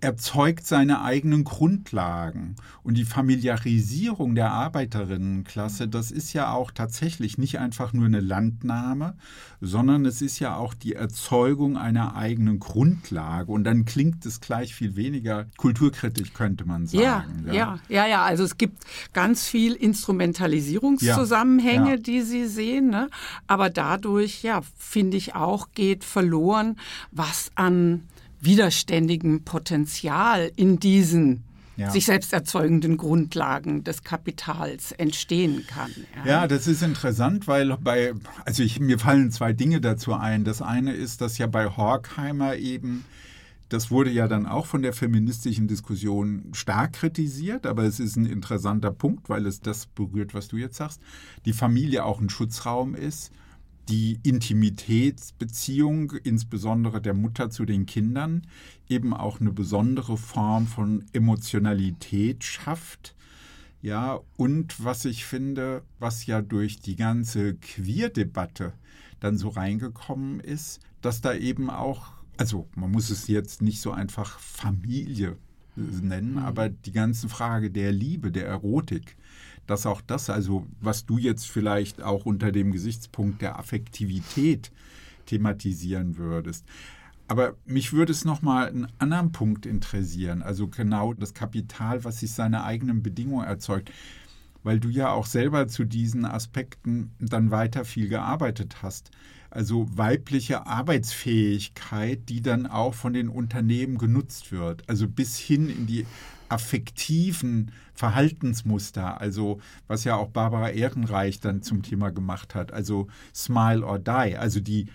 erzeugt seine eigenen Grundlagen. Und die Familiarisierung der Arbeiterinnenklasse, das ist ja auch tatsächlich nicht einfach nur eine Landnahme, sondern es ist ja auch die Erzeugung einer eigenen Grundlage. Und dann klingt es gleich viel weniger kulturkritisch, könnte man sagen. Ja, ja, ja, ja. ja. Also es gibt ganz viel Instrumentalisierungszusammenhänge, ja, ja. die Sie sehen. Ne? Aber dadurch, ja, finde ich auch, geht verloren, was an widerständigem Potenzial in diesen ja. sich selbst erzeugenden Grundlagen des Kapitals entstehen kann. Ja. ja, das ist interessant, weil bei, also ich, mir fallen zwei Dinge dazu ein. Das eine ist, dass ja bei Horkheimer eben das wurde ja dann auch von der feministischen Diskussion stark kritisiert, aber es ist ein interessanter Punkt, weil es das berührt, was du jetzt sagst. Die Familie auch ein Schutzraum ist die Intimitätsbeziehung, insbesondere der Mutter zu den Kindern, eben auch eine besondere Form von Emotionalität schafft. Ja, und was ich finde, was ja durch die ganze Queer-Debatte dann so reingekommen ist, dass da eben auch, also man muss es jetzt nicht so einfach Familie nennen, mhm. aber die ganze Frage der Liebe, der Erotik, dass auch das, also was du jetzt vielleicht auch unter dem Gesichtspunkt der Affektivität thematisieren würdest. Aber mich würde es nochmal einen anderen Punkt interessieren, also genau das Kapital, was sich seine eigenen Bedingungen erzeugt, weil du ja auch selber zu diesen Aspekten dann weiter viel gearbeitet hast. Also weibliche Arbeitsfähigkeit, die dann auch von den Unternehmen genutzt wird, also bis hin in die affektiven Verhaltensmuster, also was ja auch Barbara Ehrenreich dann zum Thema gemacht hat, also Smile or Die, also die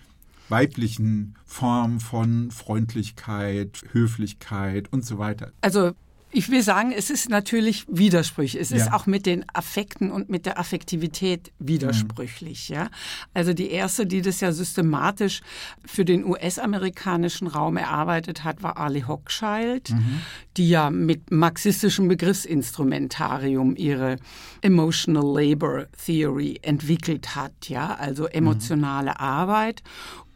weiblichen Formen von Freundlichkeit, Höflichkeit und so weiter. Also ich will sagen, es ist natürlich widersprüchlich. Es ja. ist auch mit den Affekten und mit der Affektivität widersprüchlich. Mhm. Ja? Also die erste, die das ja systematisch für den US-amerikanischen Raum erarbeitet hat, war Ali Hochschild, mhm. die ja mit marxistischem Begriffsinstrumentarium ihre Emotional Labor Theory entwickelt hat. Ja? Also emotionale mhm. Arbeit.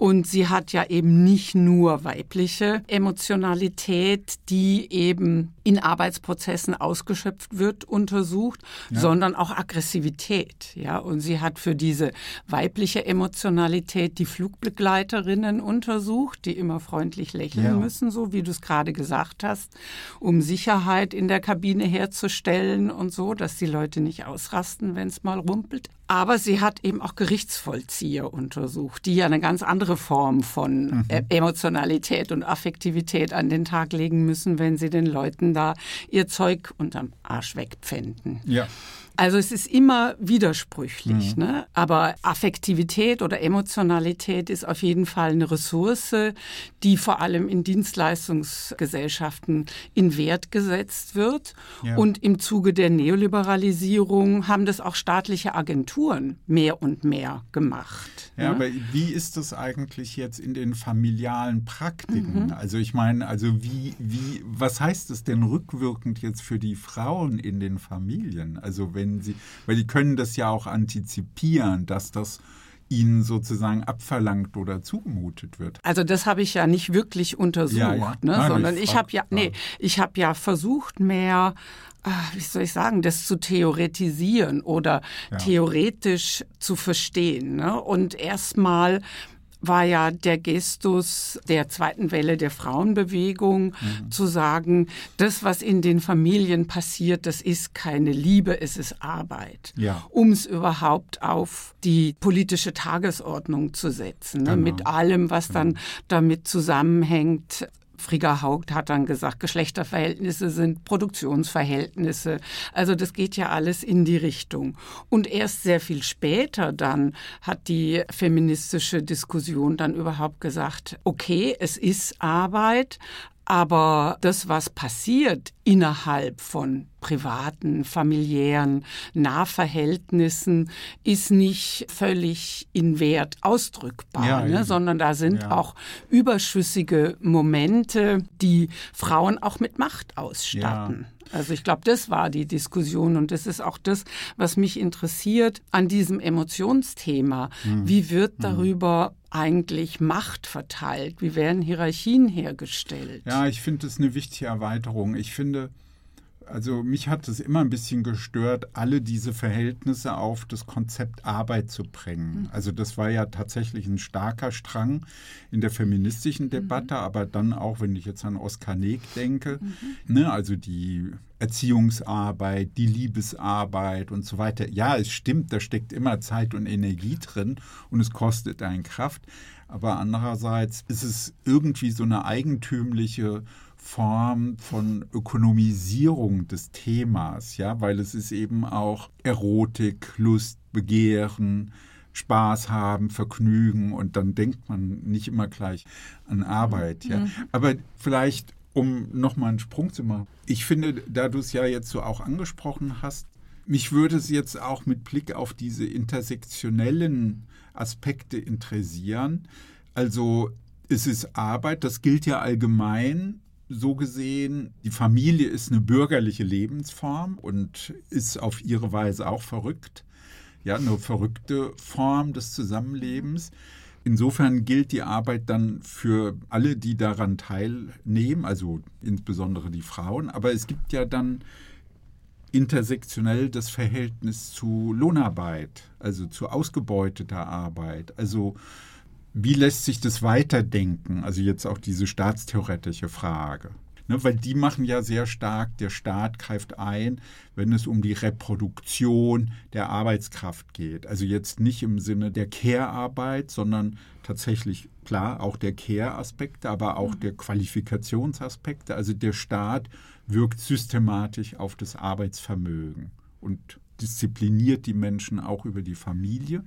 Und sie hat ja eben nicht nur weibliche Emotionalität, die eben in Arbeitsprozessen ausgeschöpft wird, untersucht, ja. sondern auch Aggressivität. Ja, und sie hat für diese weibliche Emotionalität die Flugbegleiterinnen untersucht, die immer freundlich lächeln ja. müssen, so wie du es gerade gesagt hast, um Sicherheit in der Kabine herzustellen und so, dass die Leute nicht ausrasten, wenn es mal rumpelt. Aber sie hat eben auch Gerichtsvollzieher untersucht, die ja eine ganz andere Form von mhm. E-, Emotionalität und Affektivität an den Tag legen müssen, wenn sie den Leuten da ihr Zeug unterm Arsch wegpfänden. Ja. Also es ist immer widersprüchlich. Mhm. Ne? Aber Affektivität oder Emotionalität ist auf jeden Fall eine Ressource, die vor allem in Dienstleistungsgesellschaften in Wert gesetzt wird. Ja. Und im Zuge der Neoliberalisierung haben das auch staatliche Agenturen mehr und mehr gemacht. Ja, ne? aber wie ist das eigentlich jetzt in den familialen Praktiken? Mhm. Also ich meine, also wie, wie, was heißt es denn rückwirkend jetzt für die Frauen in den Familien? Also wenn sie, weil die können das ja auch antizipieren, dass das ihnen sozusagen abverlangt oder zugemutet wird. Also das habe ich ja nicht wirklich untersucht, ja, ja. Ne? Nein, sondern ich, ich habe ja, nee, ich habe ja versucht mehr, ah, wie soll ich sagen, das zu theoretisieren oder ja. theoretisch zu verstehen ne? und erstmal war ja der Gestus der zweiten Welle der Frauenbewegung, mhm. zu sagen, das, was in den Familien passiert, das ist keine Liebe, es ist Arbeit. Ja. Um es überhaupt auf die politische Tagesordnung zu setzen, ne? genau. mit allem, was dann genau. damit zusammenhängt, Frigga Haupt hat dann gesagt, Geschlechterverhältnisse sind Produktionsverhältnisse. Also das geht ja alles in die Richtung. Und erst sehr viel später dann hat die feministische Diskussion dann überhaupt gesagt, okay, es ist Arbeit, aber das, was passiert innerhalb von privaten, familiären Nahverhältnissen, ist nicht völlig in Wert ausdrückbar, ja, ne? sondern da sind ja. auch überschüssige Momente, die Frauen auch mit Macht ausstatten. Ja. Also ich glaube, das war die Diskussion und das ist auch das, was mich interessiert an diesem Emotionsthema. Mhm. Wie wird hm. darüber eigentlich Macht verteilt? Wie werden Hierarchien hergestellt? Ja, ich finde das eine wichtige Erweiterung. Ich finde, also mich hat es immer ein bisschen gestört, alle diese Verhältnisse auf das Konzept Arbeit zu bringen. Mhm. Also das war ja tatsächlich ein starker Strang in der feministischen mhm. Debatte, mhm. aber dann auch, wenn ich jetzt an Oskar Neg denke, mhm. ne, also die Erziehungsarbeit, die Liebesarbeit und so weiter. Ja, es stimmt, da steckt immer Zeit und Energie drin und es kostet einen Kraft. Aber andererseits ist es irgendwie so eine eigentümliche Form von Ökonomisierung des Themas, ja, weil es ist eben auch Erotik, Lust, Begehren, Spaß haben, Vergnügen und dann denkt man nicht immer gleich an Arbeit, ja. Mhm. Aber vielleicht, um nochmal einen Sprung zu machen. Ich finde, da du es ja jetzt so auch angesprochen hast, mich würde es jetzt auch mit Blick auf diese intersektionellen Aspekte interessieren. Also es ist Arbeit, das gilt ja allgemein so gesehen, die Familie ist eine bürgerliche Lebensform und ist auf ihre Weise auch verrückt. Ja, eine verrückte Form des Zusammenlebens. Insofern gilt die Arbeit dann für alle, die daran teilnehmen, also insbesondere die Frauen. Aber es gibt ja dann intersektionell das Verhältnis zu Lohnarbeit, also zu ausgebeuteter Arbeit. Also wie lässt sich das weiterdenken? Also jetzt auch diese staatstheoretische Frage. Ne, weil die machen ja sehr stark, der Staat greift ein, wenn es um die Reproduktion der Arbeitskraft geht. Also jetzt nicht im Sinne der Care-Arbeit, sondern tatsächlich klar auch der Care-Aspekte, aber auch mhm. der Qualifikationsaspekte. Also der Staat wirkt systematisch auf das Arbeitsvermögen und diszipliniert die Menschen auch über die Familie.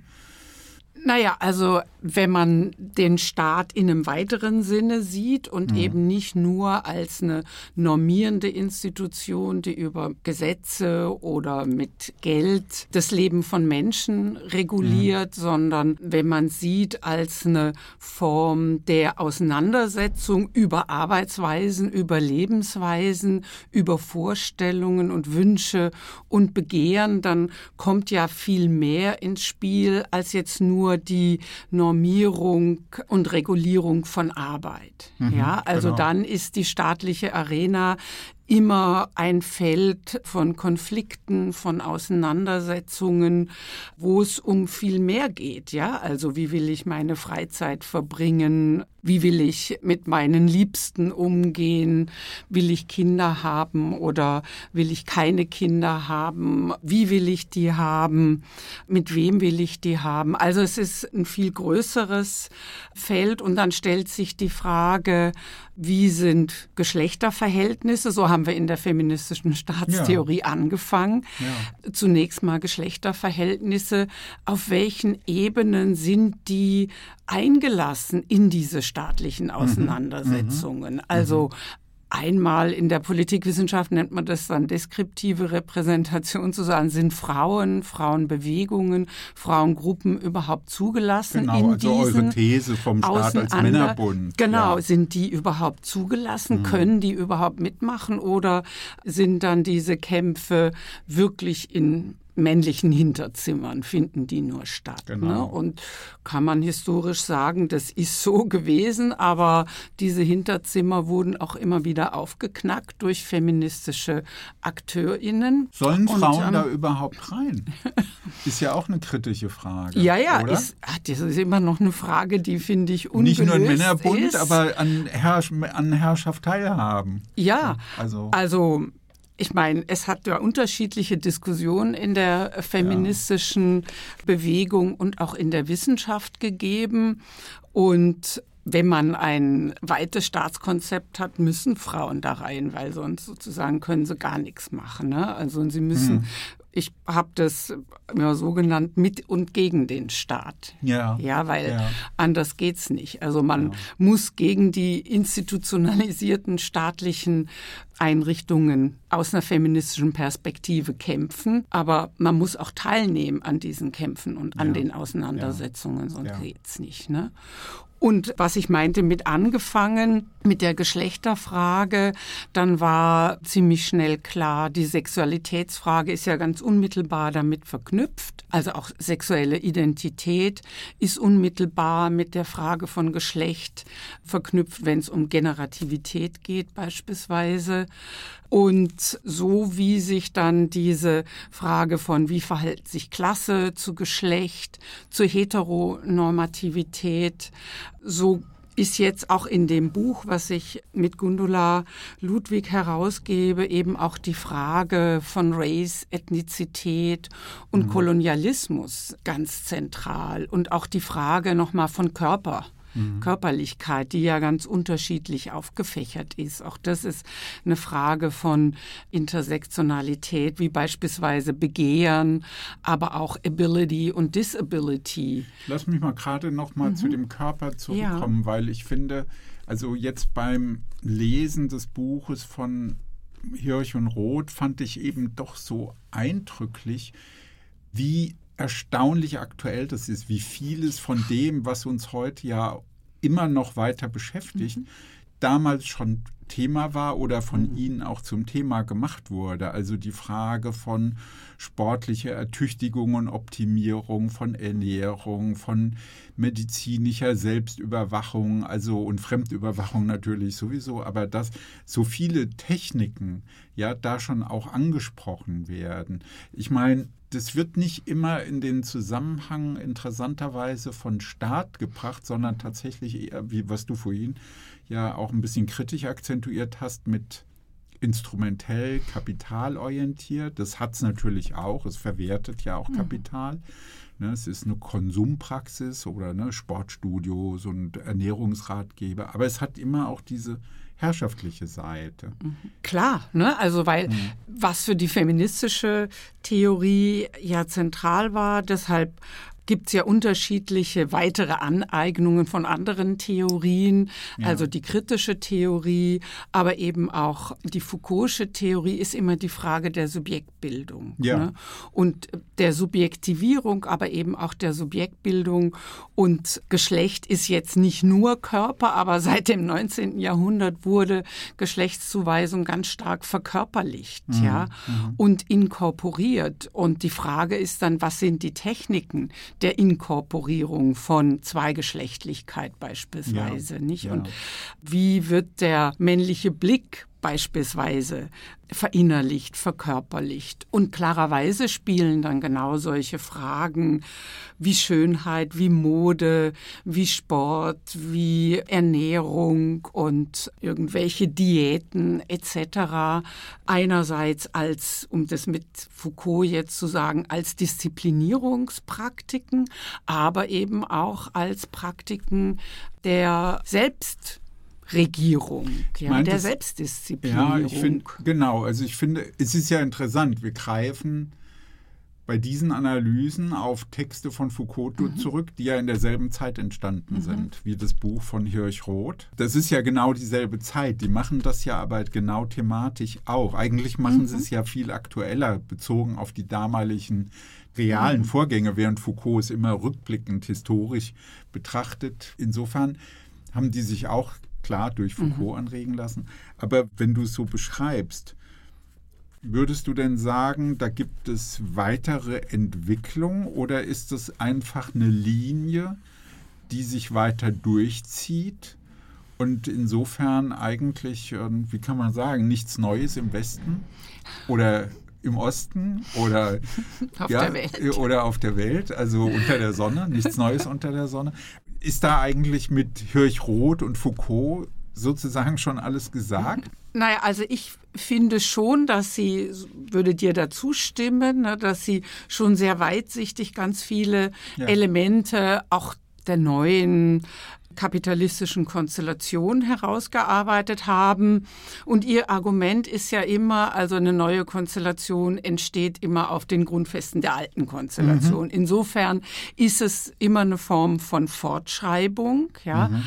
Naja, also wenn man den Staat in einem weiteren Sinne sieht und mhm. eben nicht nur als eine normierende Institution, die über Gesetze oder mit Geld das Leben von Menschen reguliert, mhm. sondern wenn man sieht als eine Form der Auseinandersetzung über Arbeitsweisen, über Lebensweisen, über Vorstellungen und Wünsche und Begehren, dann kommt ja viel mehr ins Spiel als jetzt nur nur die Normierung und Regulierung von Arbeit. Mhm, ja, also genau. dann ist die staatliche Arena immer ein Feld von Konflikten, von Auseinandersetzungen, wo es um viel mehr geht, ja? Also wie will ich meine Freizeit verbringen? Wie will ich mit meinen Liebsten umgehen? Will ich Kinder haben oder will ich keine Kinder haben? Wie will ich die haben? Mit wem will ich die haben? Also es ist ein viel größeres Feld und dann stellt sich die Frage, wie sind Geschlechterverhältnisse? So haben wir in der feministischen (laughs) Staatstheorie ja. angefangen. Ja. Zunächst mal Geschlechterverhältnisse. Auf welchen Ebenen sind die eingelassen in diese staatlichen mhm. Auseinandersetzungen? Mhm. Also Einmal in der Politikwissenschaft nennt man das dann deskriptive Repräsentation zu sagen, sind Frauen, Frauenbewegungen, Frauengruppen überhaupt zugelassen genau, in also eure These vom Staat als Männerbund. Genau, ja. sind die überhaupt zugelassen? Mhm. Können die überhaupt mitmachen oder sind dann diese Kämpfe wirklich in männlichen Hinterzimmern finden die nur statt. Ne? Genau. Ne? Und kann man historisch sagen, das ist so (laughs) gewesen, aber diese Hinterzimmer wurden auch immer wieder aufgeknackt durch feministische AkteurInnen. Sollen Frauen Und, ähm, da überhaupt rein? (laughs) Ist ja auch eine kritische Frage. Ja, ja, ist, ach, das ist immer noch eine Frage, die finde ich ungelöst Nicht nur ein Männerbund, ist. aber an, Herrsch an Herrschaft teilhaben. Ja, also, also ich meine, es hat ja unterschiedliche Diskussionen in der feministischen ja. Bewegung und auch in der Wissenschaft gegeben. Und wenn man ein weites Staatskonzept hat, müssen Frauen da rein, weil sonst sozusagen können sie gar nichts machen. Ne? Also sie müssen hm. Ich habe das ja, so genannt mit und gegen den Staat. Ja. Ja, weil ja. anders geht's nicht. Also man ja. muss gegen die institutionalisierten staatlichen Einrichtungen aus einer feministischen Perspektive kämpfen, aber man muss auch teilnehmen an diesen Kämpfen und an ja. den Auseinandersetzungen, sonst ja. geht's nicht. Ne? Und was ich meinte mit angefangen, mit der Geschlechterfrage, dann war ziemlich schnell klar, die Sexualitätsfrage ist ja ganz unmittelbar damit verknüpft. Also auch sexuelle Identität ist unmittelbar mit der Frage von Geschlecht verknüpft, wenn es um Generativität geht beispielsweise. Und so wie sich dann diese Frage von, wie verhält sich Klasse zu Geschlecht, zu Heteronormativität, so ist jetzt auch in dem Buch, was ich mit Gundula Ludwig herausgebe, eben auch die Frage von Race, Ethnizität und mhm. Kolonialismus ganz zentral und auch die Frage nochmal von Körper mhm. Körperlichkeit, die ja ganz unterschiedlich aufgefächert ist. Auch das ist eine Frage von Intersektionalität, wie beispielsweise Begehren, aber auch Ability und Disability. Lass mich mal gerade noch mal mhm. zu dem Körper zurückkommen, ja. weil ich finde, also jetzt beim Lesen des Buches von Hirsch und Roth fand ich eben doch so eindrücklich, wie erstaunlich aktuell das ist, wie vieles von dem, was uns heute ja immer noch weiter beschäftigt, mhm. damals schon Thema war oder von mhm. Ihnen auch zum Thema gemacht wurde. Also die Frage von sportlicher Ertüchtigung und Optimierung, von Ernährung, von medizinischer Selbstüberwachung, also und Fremdüberwachung natürlich sowieso, aber dass so viele Techniken ja da schon auch angesprochen werden. Ich meine, das wird nicht immer in den Zusammenhang interessanterweise von Staat gebracht, sondern tatsächlich eher, wie was du vorhin ja auch ein bisschen kritisch akzentuiert hast, mit instrumentell kapitalorientiert. Das hat es natürlich auch. Es verwertet ja auch mhm. Kapital. Ne, es ist eine Konsumpraxis oder ne, Sportstudios und Ernährungsratgeber. Aber es hat immer auch diese herrschaftliche Seite. Klar, ne? also weil mhm. was für die feministische Theorie ja zentral war, deshalb gibt es ja unterschiedliche weitere Aneignungen von anderen Theorien, ja. also die kritische Theorie, aber eben auch die Foucault'sche Theorie ist immer die Frage der Subjektbildung ja. ne? und der Subjektivierung, aber eben auch der Subjektbildung. Und Geschlecht ist jetzt nicht nur Körper, aber seit dem 19. Jahrhundert wurde Geschlechtszuweisung ganz stark verkörperlicht mhm. ja, mhm. und inkorporiert. Und die Frage ist dann, was sind die Techniken, der Inkorporierung von Zweigeschlechtlichkeit beispielsweise, ja, nicht? Ja. Und wie wird der männliche Blick beispielsweise verinnerlicht, verkörperlicht. Und klarerweise spielen dann genau solche Fragen wie Schönheit, wie Mode, wie Sport, wie Ernährung und irgendwelche Diäten etc. einerseits als, um das mit Foucault jetzt zu sagen, als Disziplinierungspraktiken, aber eben auch als Praktiken der Selbst Regierung, ja, meine, der Selbstdisziplinierung. Ja, ich finde, genau, also ich finde, es ist ja interessant, wir greifen bei diesen Analysen auf Texte von Foucault mhm. zurück, die ja in derselben Zeit entstanden mhm. sind, wie das Buch von Hirsch-Roth. Das ist ja genau dieselbe Zeit. Die machen das ja aber genau thematisch auch. Eigentlich machen mhm. sie es ja viel aktueller, bezogen auf die damaligen realen mhm. Vorgänge, während Foucault es immer rückblickend historisch betrachtet. Insofern haben die sich auch klar durch Foucault mhm. anregen lassen. Aber wenn du es so beschreibst, würdest du denn sagen, da gibt es weitere Entwicklung oder ist es einfach eine Linie, die sich weiter durchzieht und insofern eigentlich, wie kann man sagen, nichts Neues im Westen oder im Osten oder (laughs) auf ja, der Welt. oder auf der Welt, also unter der Sonne, nichts Neues unter der Sonne. Ist da eigentlich mit Hirsch-Roth und Foucault sozusagen schon alles gesagt? Naja, also ich finde schon, dass sie, würde dir dazu stimmen, ne, dass sie schon sehr weitsichtig ganz viele ja. Elemente auch der neuen kapitalistischen Konstellation herausgearbeitet haben. Und ihr Argument ist ja immer, also eine neue Konstellation entsteht immer auf den Grundfesten der alten Konstellation. Mhm. Insofern ist es immer eine Form von Fortschreibung, ja. Mhm.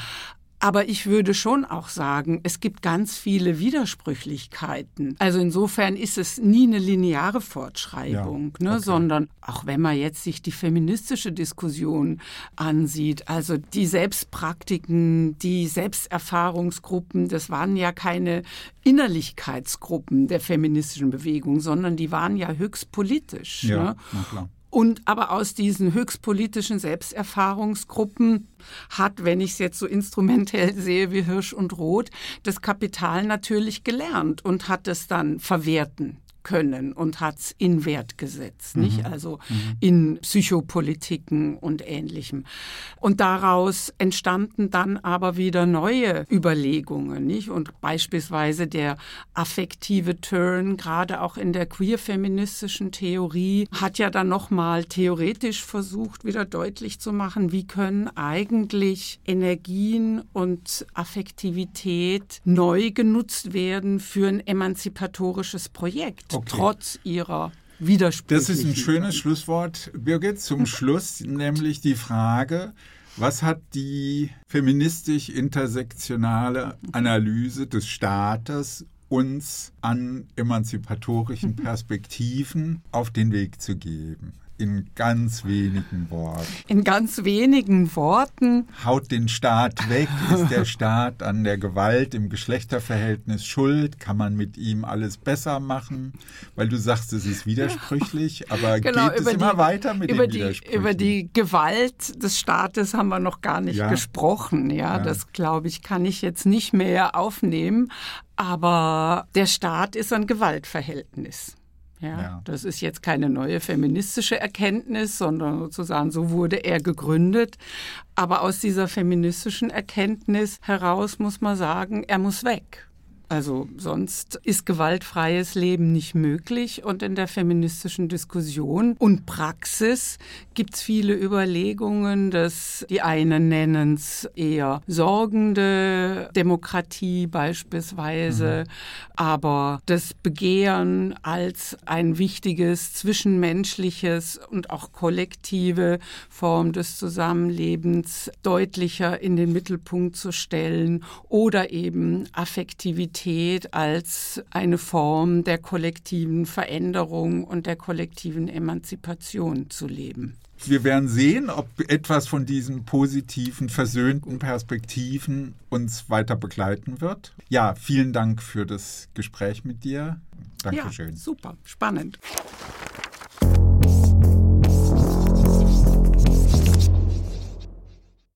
Aber ich würde schon auch sagen, es gibt ganz viele Widersprüchlichkeiten. Also insofern ist es nie eine lineare Fortschreibung, ja, ne, okay. sondern auch wenn man jetzt sich die feministische Diskussion ansieht, also die Selbstpraktiken, die Selbsterfahrungsgruppen, das waren ja keine Innerlichkeitsgruppen der feministischen Bewegung, sondern die waren ja höchst politisch. Ja, ne? na klar. Und aber aus diesen höchstpolitischen Selbsterfahrungsgruppen hat, wenn ich es jetzt so instrumentell sehe wie Hirsch und Roth, das Kapital natürlich gelernt und hat es dann verwerten können und hat es in Wert gesetzt, mhm. nicht? Also mhm. in Psychopolitiken und ähnlichem. Und daraus entstanden dann aber wieder neue Überlegungen, nicht? Und beispielsweise der affektive Turn, gerade auch in der queer-feministischen Theorie, hat ja dann nochmal theoretisch versucht, wieder deutlich zu machen, wie können eigentlich Energien und Affektivität neu genutzt werden für ein emanzipatorisches Projekt okay. trotz ihrer Widersprüche. Das ist ein schönes Schlusswort, Birgit, zum (laughs) Schluss, nämlich die Frage, was hat die feministisch-intersektionale Analyse des Staates uns an emanzipatorischen (laughs) Perspektiven auf den Weg zu geben? In ganz wenigen Worten. In ganz wenigen Worten. Haut den Staat weg. Ist der Staat an der Gewalt im Geschlechterverhältnis schuld? Kann man mit ihm alles besser machen? Weil du sagst, es ist widersprüchlich, aber (laughs) genau, geht es immer die, weiter mit über den die, Über die Gewalt des Staates haben wir noch gar nicht ja. gesprochen. Ja, ja. das glaube ich, kann ich jetzt nicht mehr aufnehmen. Aber der Staat ist ein Gewaltverhältnis. Ja, ja, Das ist jetzt keine neue feministische Erkenntnis, sondern sozusagen so wurde er gegründet. Aber aus dieser feministischen Erkenntnis heraus muss man sagen, er muss weg. Also sonst ist gewaltfreies Leben nicht möglich. Und in der feministischen Diskussion und Praxis gibt es viele Überlegungen, dass die einen nennen es eher sorgende Demokratie beispielsweise, mhm. aber das Begehren als ein wichtiges zwischenmenschliches und auch kollektive Form des Zusammenlebens deutlicher in den Mittelpunkt zu stellen oder eben Affektivität Sexualität als eine Form der kollektiven Veränderung und der kollektiven Emanzipation zu leben. Wir werden sehen, ob etwas von diesen positiven, versöhnten Perspektiven uns weiter begleiten wird. Ja, vielen Dank für das Gespräch mit dir. Dankeschön. Ja, super, spannend.